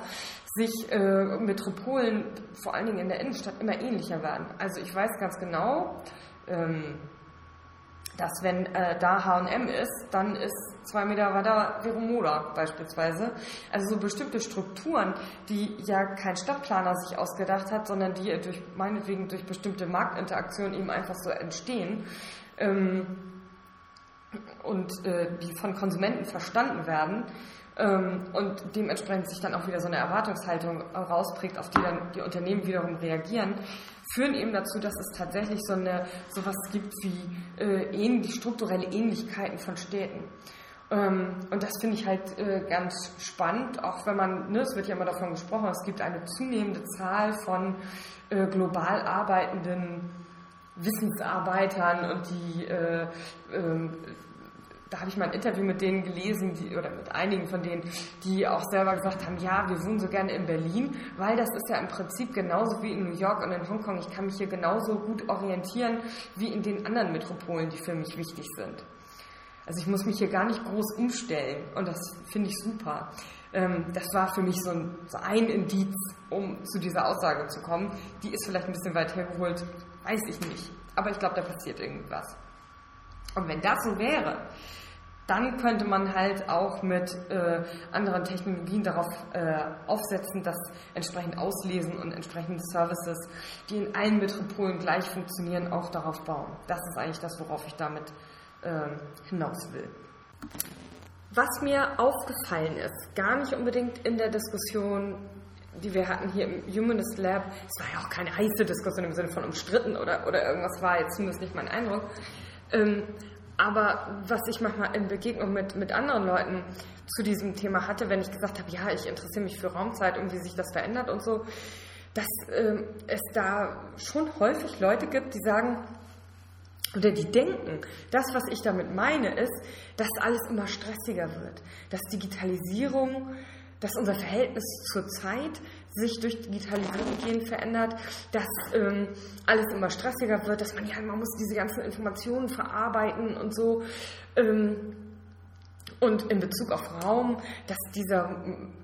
sich äh, Metropolen, vor allen Dingen in der Innenstadt, immer ähnlicher werden. Also ich weiß ganz genau, ähm, dass wenn äh, da H&M ist, dann ist zwei Meter weiter Veromoda beispielsweise. Also so bestimmte Strukturen, die ja kein Stadtplaner sich ausgedacht hat, sondern die durch meinetwegen durch bestimmte Marktinteraktionen eben einfach so entstehen. Ähm, und äh, die von Konsumenten verstanden werden, und dementsprechend sich dann auch wieder so eine Erwartungshaltung rausprägt, auf die dann die Unternehmen wiederum reagieren, führen eben dazu, dass es tatsächlich so eine sowas gibt wie äh, ähnlich, strukturelle Ähnlichkeiten von Städten. Ähm, und das finde ich halt äh, ganz spannend, auch wenn man, ne, es wird ja immer davon gesprochen, es gibt eine zunehmende Zahl von äh, global arbeitenden Wissensarbeitern und die äh, ähm, da habe ich mal ein Interview mit denen gelesen, die, oder mit einigen von denen, die auch selber gesagt haben, ja, wir wohnen so gerne in Berlin, weil das ist ja im Prinzip genauso wie in New York und in Hongkong. Ich kann mich hier genauso gut orientieren wie in den anderen Metropolen, die für mich wichtig sind. Also ich muss mich hier gar nicht groß umstellen und das finde ich super. Ähm, das war für mich so ein, so ein Indiz, um zu dieser Aussage zu kommen. Die ist vielleicht ein bisschen weit hergeholt, weiß ich nicht. Aber ich glaube, da passiert irgendwas. Und wenn das so wäre, dann könnte man halt auch mit äh, anderen Technologien darauf äh, aufsetzen, dass entsprechend Auslesen und entsprechende Services, die in allen Metropolen gleich funktionieren, auch darauf bauen. Das ist eigentlich das, worauf ich damit äh, hinaus will. Was mir aufgefallen ist, gar nicht unbedingt in der Diskussion, die wir hatten hier im Humanist Lab, es war ja auch keine heiße Diskussion im Sinne von umstritten oder, oder irgendwas war jetzt zumindest nicht mein Eindruck, ähm, aber was ich manchmal in Begegnung mit, mit anderen Leuten zu diesem Thema hatte, wenn ich gesagt habe, ja, ich interessiere mich für Raumzeit und wie sich das verändert und so, dass ähm, es da schon häufig Leute gibt, die sagen, oder die denken, das, was ich damit meine, ist, dass alles immer stressiger wird, dass Digitalisierung dass unser Verhältnis zur Zeit sich durch Digitalisierung gehen verändert, dass ähm, alles immer stressiger wird, dass man ja, man muss diese ganzen Informationen verarbeiten und so. Ähm, und in Bezug auf Raum, dass dieser,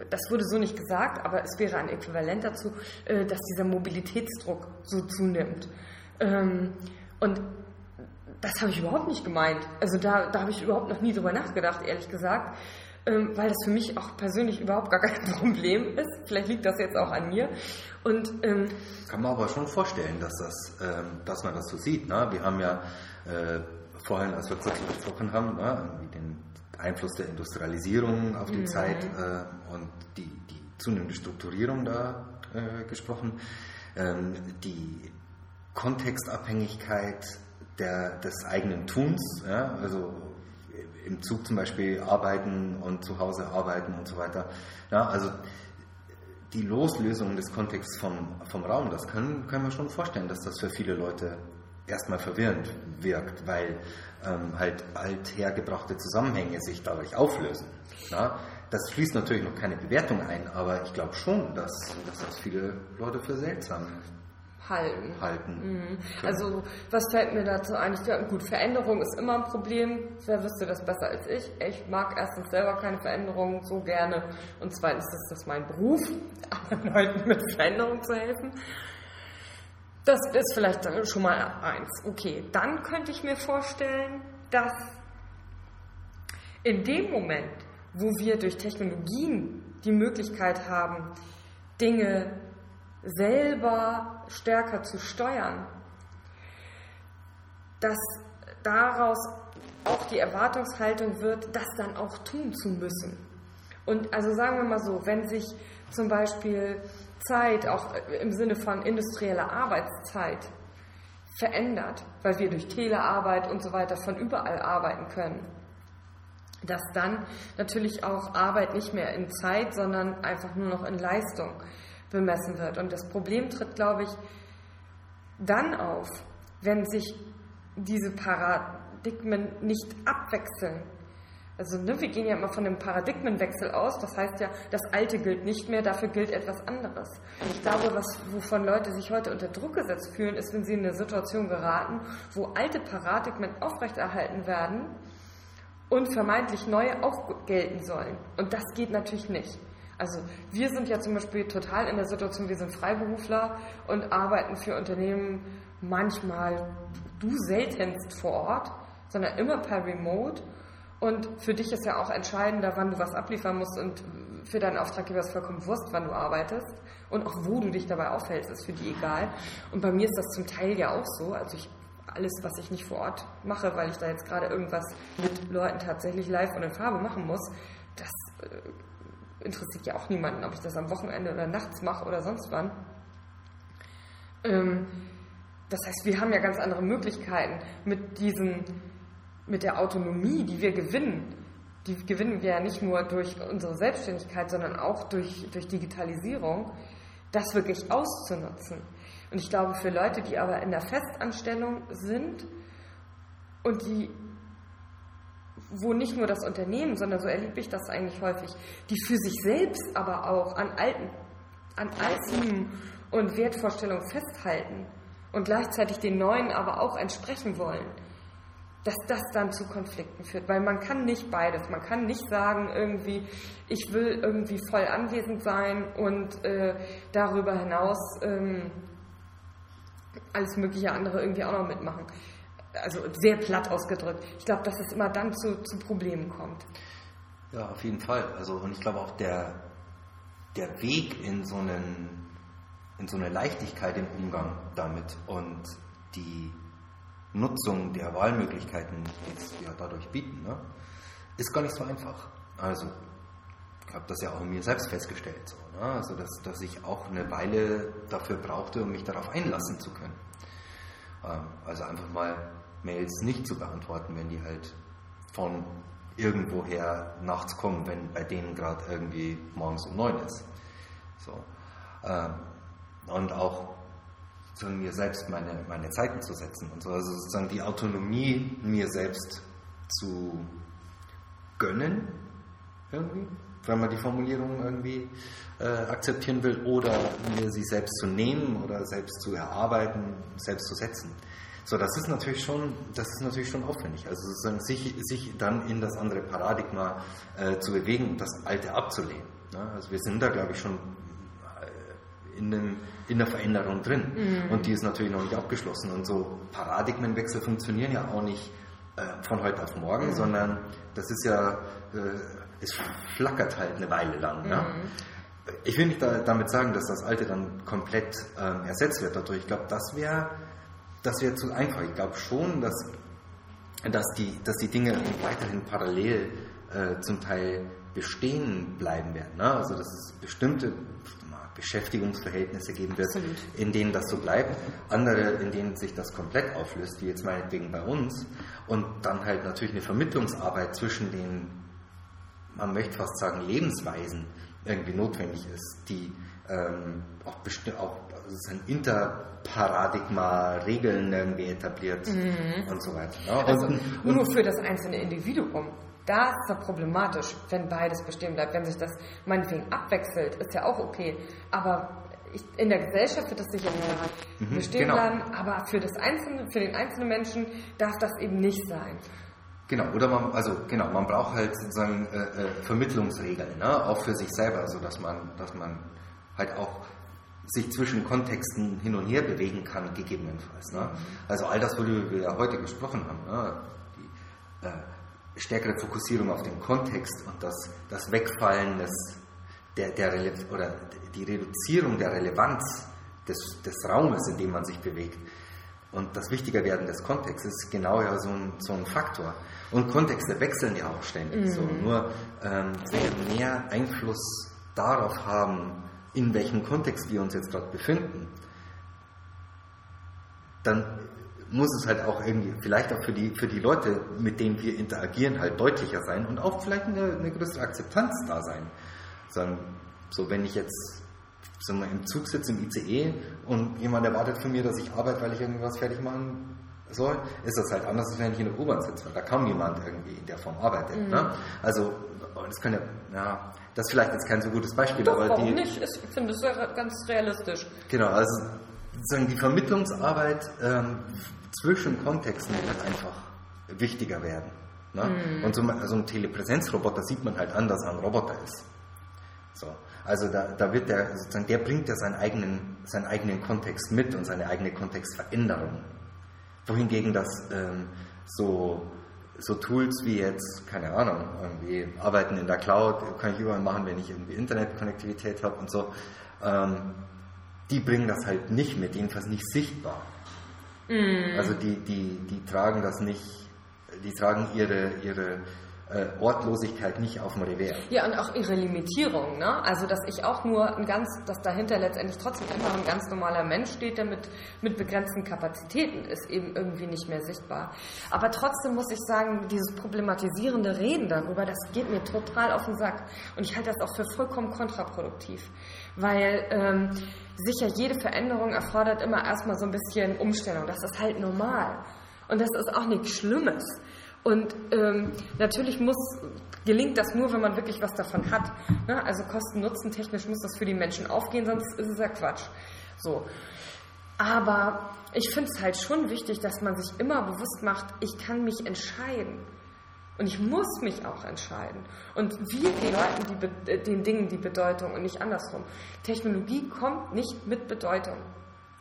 das wurde so nicht gesagt, aber es wäre ein Äquivalent dazu, äh, dass dieser Mobilitätsdruck so zunimmt. Ähm, und das habe ich überhaupt nicht gemeint. Also da, da habe ich überhaupt noch nie drüber nachgedacht, ehrlich gesagt ähm, weil das für mich auch persönlich überhaupt gar kein Problem ist. Vielleicht liegt das jetzt auch an mir. Und, ähm, Kann man aber schon vorstellen, dass, das, ähm, dass man das so sieht. Ne? Wir haben ja äh, vorhin, als wir kurz gesprochen haben, ne, den Einfluss der Industrialisierung auf die mhm. Zeit äh, und die, die zunehmende Strukturierung da äh, gesprochen. Ähm, die Kontextabhängigkeit der, des eigenen Tuns, ja, also im Zug zum Beispiel arbeiten und zu Hause arbeiten und so weiter. Ja, also die Loslösung des Kontexts vom, vom Raum, das können, können wir schon vorstellen, dass das für viele Leute erstmal verwirrend wirkt, weil ähm, halt althergebrachte Zusammenhänge sich dadurch auflösen. Ja? Das fließt natürlich noch keine Bewertung ein, aber ich glaube schon, dass, dass das viele Leute für seltsam halten. halten. Mhm. Also was fällt mir dazu ein? Ich glaube, gut, Veränderung ist immer ein Problem. Wer wüsste das besser als ich? Ich mag erstens selber keine Veränderung so gerne und zweitens ist das mein Beruf, anderen Leuten mit Veränderung zu helfen. Das ist vielleicht schon mal eins. Okay, dann könnte ich mir vorstellen, dass in dem Moment, wo wir durch Technologien die Möglichkeit haben, Dinge selber stärker zu steuern, dass daraus auch die Erwartungshaltung wird, das dann auch tun zu müssen. Und also sagen wir mal so, wenn sich zum Beispiel Zeit, auch im Sinne von industrieller Arbeitszeit, verändert, weil wir durch Telearbeit und so weiter von überall arbeiten können, dass dann natürlich auch Arbeit nicht mehr in Zeit, sondern einfach nur noch in Leistung bemessen wird. Und das Problem tritt, glaube ich, dann auf, wenn sich diese Paradigmen nicht abwechseln. Also ne, wir gehen ja immer von einem Paradigmenwechsel aus. Das heißt ja, das Alte gilt nicht mehr, dafür gilt etwas anderes. Ich glaube, was, wovon Leute sich heute unter Druck gesetzt fühlen, ist, wenn sie in eine Situation geraten, wo alte Paradigmen aufrechterhalten werden und vermeintlich neue auch gelten sollen. Und das geht natürlich nicht. Also wir sind ja zum Beispiel total in der Situation, wir sind Freiberufler und arbeiten für Unternehmen manchmal, du seltenst vor Ort, sondern immer per Remote. Und für dich ist ja auch entscheidender, wann du was abliefern musst und für deinen Auftraggeber ist vollkommen Wurst, wann du arbeitest und auch wo du dich dabei aufhältst, ist für die egal. Und bei mir ist das zum Teil ja auch so. Also ich alles, was ich nicht vor Ort mache, weil ich da jetzt gerade irgendwas mit Leuten tatsächlich live und in Farbe machen muss, das äh, interessiert ja auch niemanden, ob ich das am Wochenende oder nachts mache oder sonst wann. Ähm, das heißt, wir haben ja ganz andere Möglichkeiten mit diesen mit der Autonomie, die wir gewinnen, die gewinnen wir ja nicht nur durch unsere Selbstständigkeit, sondern auch durch, durch Digitalisierung, das wirklich auszunutzen. Und ich glaube, für Leute, die aber in der Festanstellung sind und die, wo nicht nur das Unternehmen, sondern so erlebe ich das eigentlich häufig, die für sich selbst aber auch an alten, an alten und Wertvorstellungen festhalten und gleichzeitig den neuen aber auch entsprechen wollen dass das dann zu Konflikten führt, weil man kann nicht beides. Man kann nicht sagen, irgendwie, ich will irgendwie voll anwesend sein und äh, darüber hinaus ähm, alles mögliche andere irgendwie auch noch mitmachen. Also sehr platt ausgedrückt. Ich glaube, dass es immer dann zu, zu Problemen kommt. Ja, auf jeden Fall. Also und ich glaube auch der, der Weg in so einen in so eine Leichtigkeit im Umgang damit und die Nutzung der Wahlmöglichkeiten, die es ja dadurch bieten, ne, ist gar nicht so einfach. Also, ich habe das ja auch in mir selbst festgestellt, so, ne? also dass, dass ich auch eine Weile dafür brauchte, um mich darauf einlassen zu können. Ähm, also einfach mal Mails nicht zu beantworten, wenn die halt von irgendwoher nachts kommen, wenn bei denen gerade irgendwie morgens um neun ist. So. Ähm, und auch mir selbst meine, meine Zeiten zu setzen und so. Also sozusagen die Autonomie mir selbst zu gönnen, irgendwie, wenn man die Formulierung irgendwie äh, akzeptieren will, oder mir sie selbst zu nehmen oder selbst zu erarbeiten, selbst zu setzen. So, das ist natürlich schon, das ist natürlich schon aufwendig. Also sozusagen sich, sich dann in das andere Paradigma äh, zu bewegen und das alte abzulehnen. Ne? Also wir sind da, glaube ich, schon in, dem, in der Veränderung drin. Mhm. Und die ist natürlich noch nicht abgeschlossen. Und so Paradigmenwechsel funktionieren ja auch nicht äh, von heute auf morgen, mhm. sondern das ist ja, äh, es flackert halt eine Weile lang. Mhm. Ja? Ich will nicht da, damit sagen, dass das Alte dann komplett ähm, ersetzt wird dadurch. Ich glaube, das wäre das wär zu einfach. Ich glaube schon, dass, dass, die, dass die Dinge weiterhin parallel äh, zum Teil bestehen bleiben werden. Ne? Also dass es bestimmte Beschäftigungsverhältnisse geben wird, Absolut. in denen das so bleibt, andere, in denen sich das komplett auflöst, wie jetzt meinetwegen bei uns, und dann halt natürlich eine Vermittlungsarbeit zwischen den, man möchte fast sagen, Lebensweisen irgendwie notwendig ist, die ähm, auch bestimmt auch ein Interparadigma, Regeln irgendwie etabliert mhm. und so weiter. Ja, also und, nur für das einzelne Individuum. Da ist es problematisch, wenn beides bestehen bleibt. Wenn sich das meinetwegen abwechselt, ist ja auch okay. Aber ich, in der Gesellschaft wird das sicher mhm, bestehen genau. bleiben, aber für, das einzelne, für den einzelnen Menschen darf das eben nicht sein. Genau, oder man, also genau, man braucht halt sozusagen äh, äh, Vermittlungsregeln, ne? auch für sich selber, so dass man, dass man halt auch sich zwischen Kontexten hin und her bewegen kann, gegebenenfalls. Ne? Also all das, worüber wir ja heute gesprochen haben, ne? Die, äh, stärkere Fokussierung auf den Kontext und das, das Wegfallen des, der, der oder die Reduzierung der Relevanz des, des Raumes, in dem man sich bewegt. Und das Wichtigerwerden des Kontextes ist genau ja so ein, so ein Faktor. Und Kontexte wechseln ja auch ständig. Mhm. So. Nur ähm, mehr Einfluss darauf haben, in welchem Kontext wir uns jetzt gerade befinden, dann muss es halt auch irgendwie, vielleicht auch für die, für die Leute, mit denen wir interagieren, halt deutlicher sein und auch vielleicht eine, eine größere Akzeptanz da sein. Sagen, so wenn ich jetzt wir, im Zug sitze, im ICE und jemand erwartet von mir, dass ich arbeite, weil ich irgendwas fertig machen soll, ist das halt anders, als wenn ich in der U-Bahn sitze, weil da kaum jemand irgendwie in der Form arbeitet. Mhm. Ne? Also das kann ja, ja, das ist vielleicht jetzt kein so gutes Beispiel, Doch, aber warum die, nicht? Ich finde es ganz realistisch. Genau, also sozusagen die Vermittlungsarbeit ähm, zwischen Kontexten wird einfach wichtiger werden. Ne? Mhm. Und so, so ein Telepräsenzroboter sieht man halt an, dass er ein Roboter ist. So. Also da, da wird der, sozusagen, der bringt ja seinen eigenen, seinen eigenen Kontext mit und seine eigene Kontextveränderung. Wohingegen das ähm, so, so Tools wie jetzt, keine Ahnung, irgendwie arbeiten in der Cloud, kann ich überall machen, wenn ich irgendwie Internetkonnektivität habe und so, ähm, die bringen das halt nicht mit, jedenfalls nicht sichtbar. Mm. Also die, die, die tragen das nicht, die tragen ihre, ihre äh, Ortlosigkeit nicht auf dem Revers. Ja, und auch ihre Limitierung, ne? Also, dass ich auch nur ein ganz, dass dahinter letztendlich trotzdem immer ein ganz normaler Mensch steht, der mit, mit begrenzten Kapazitäten ist, eben irgendwie nicht mehr sichtbar. Aber trotzdem muss ich sagen, dieses problematisierende Reden darüber, das geht mir total auf den Sack. Und ich halte das auch für vollkommen kontraproduktiv. Weil, ähm, sicher, jede Veränderung erfordert immer erstmal so ein bisschen Umstellung. Das ist halt normal. Und das ist auch nichts Schlimmes. Und ähm, natürlich muss, gelingt das nur, wenn man wirklich was davon hat. Ne? Also kosten-nutzen technisch muss das für die Menschen aufgehen, sonst ist es ja Quatsch. So. Aber ich finde es halt schon wichtig, dass man sich immer bewusst macht, ich kann mich entscheiden. Und ich muss mich auch entscheiden. Und wir die, äh, den Dingen die Bedeutung und nicht andersrum. Technologie kommt nicht mit Bedeutung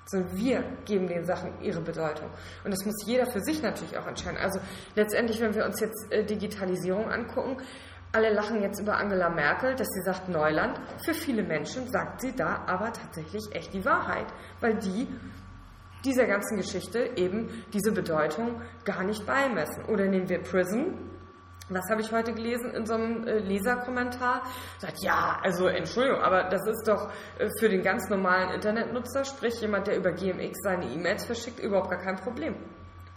sondern wir geben den Sachen ihre Bedeutung. Und das muss jeder für sich natürlich auch entscheiden. Also letztendlich, wenn wir uns jetzt äh, Digitalisierung angucken, alle lachen jetzt über Angela Merkel, dass sie sagt Neuland. Für viele Menschen sagt sie da aber tatsächlich echt die Wahrheit, weil die dieser ganzen Geschichte eben diese Bedeutung gar nicht beimessen. Oder nehmen wir Prison, was habe ich heute gelesen in so einem äh, Leserkommentar? Sagt, ja, also Entschuldigung, aber das ist doch äh, für den ganz normalen Internetnutzer, sprich jemand, der über GMX seine E-Mails verschickt, überhaupt gar kein Problem.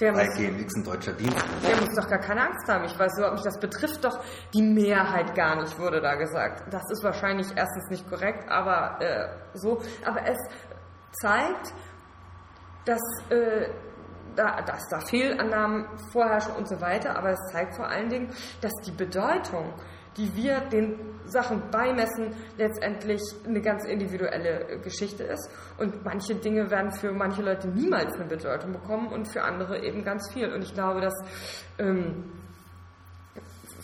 Der Weil muss, GMX ein deutscher Dienst. Der muss doch gar keine Angst haben. Ich weiß überhaupt nicht, das betrifft doch die Mehrheit gar nicht, wurde da gesagt. Das ist wahrscheinlich erstens nicht korrekt, aber äh, so. Aber es zeigt, dass äh, da, dass da Fehlannahmen vorherrschen und so weiter, aber es zeigt vor allen Dingen, dass die Bedeutung, die wir den Sachen beimessen, letztendlich eine ganz individuelle Geschichte ist. Und manche Dinge werden für manche Leute niemals eine Bedeutung bekommen und für andere eben ganz viel. Und ich glaube, dass ähm,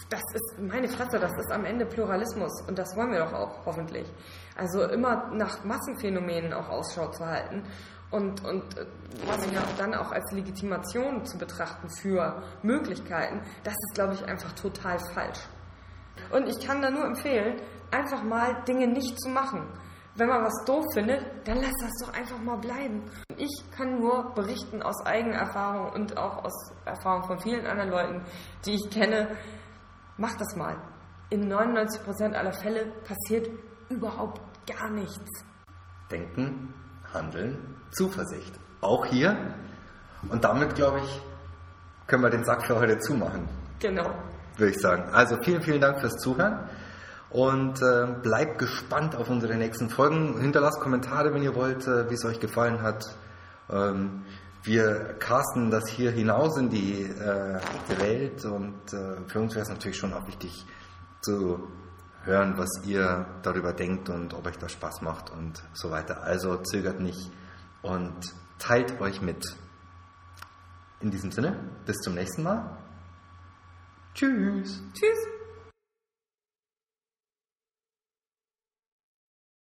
das ist meine Fresse, das ist am Ende Pluralismus und das wollen wir doch auch hoffentlich. Also immer nach Massenphänomenen auch Ausschau zu halten und, und äh, ja dann auch als Legitimation zu betrachten für Möglichkeiten, das ist, glaube ich, einfach total falsch. Und ich kann da nur empfehlen, einfach mal Dinge nicht zu machen. Wenn man was doof findet, dann lass das doch einfach mal bleiben. Ich kann nur berichten aus eigener Erfahrung und auch aus Erfahrung von vielen anderen Leuten, die ich kenne. Mach das mal. In 99% aller Fälle passiert überhaupt gar nichts. Denken, handeln, Zuversicht. Auch hier. Und damit, glaube ich, können wir den Sack für heute zumachen. Genau. Würde ich sagen. Also vielen, vielen Dank fürs Zuhören. Und äh, bleibt gespannt auf unsere nächsten Folgen. Hinterlasst Kommentare, wenn ihr wollt, äh, wie es euch gefallen hat. Ähm, wir casten das hier hinaus in die äh, Welt und äh, für uns wäre es natürlich schon auch wichtig zu hören, was ihr darüber denkt und ob euch das Spaß macht und so weiter. Also zögert nicht und teilt euch mit. In diesem Sinne, bis zum nächsten Mal. Tschüss. Tschüss.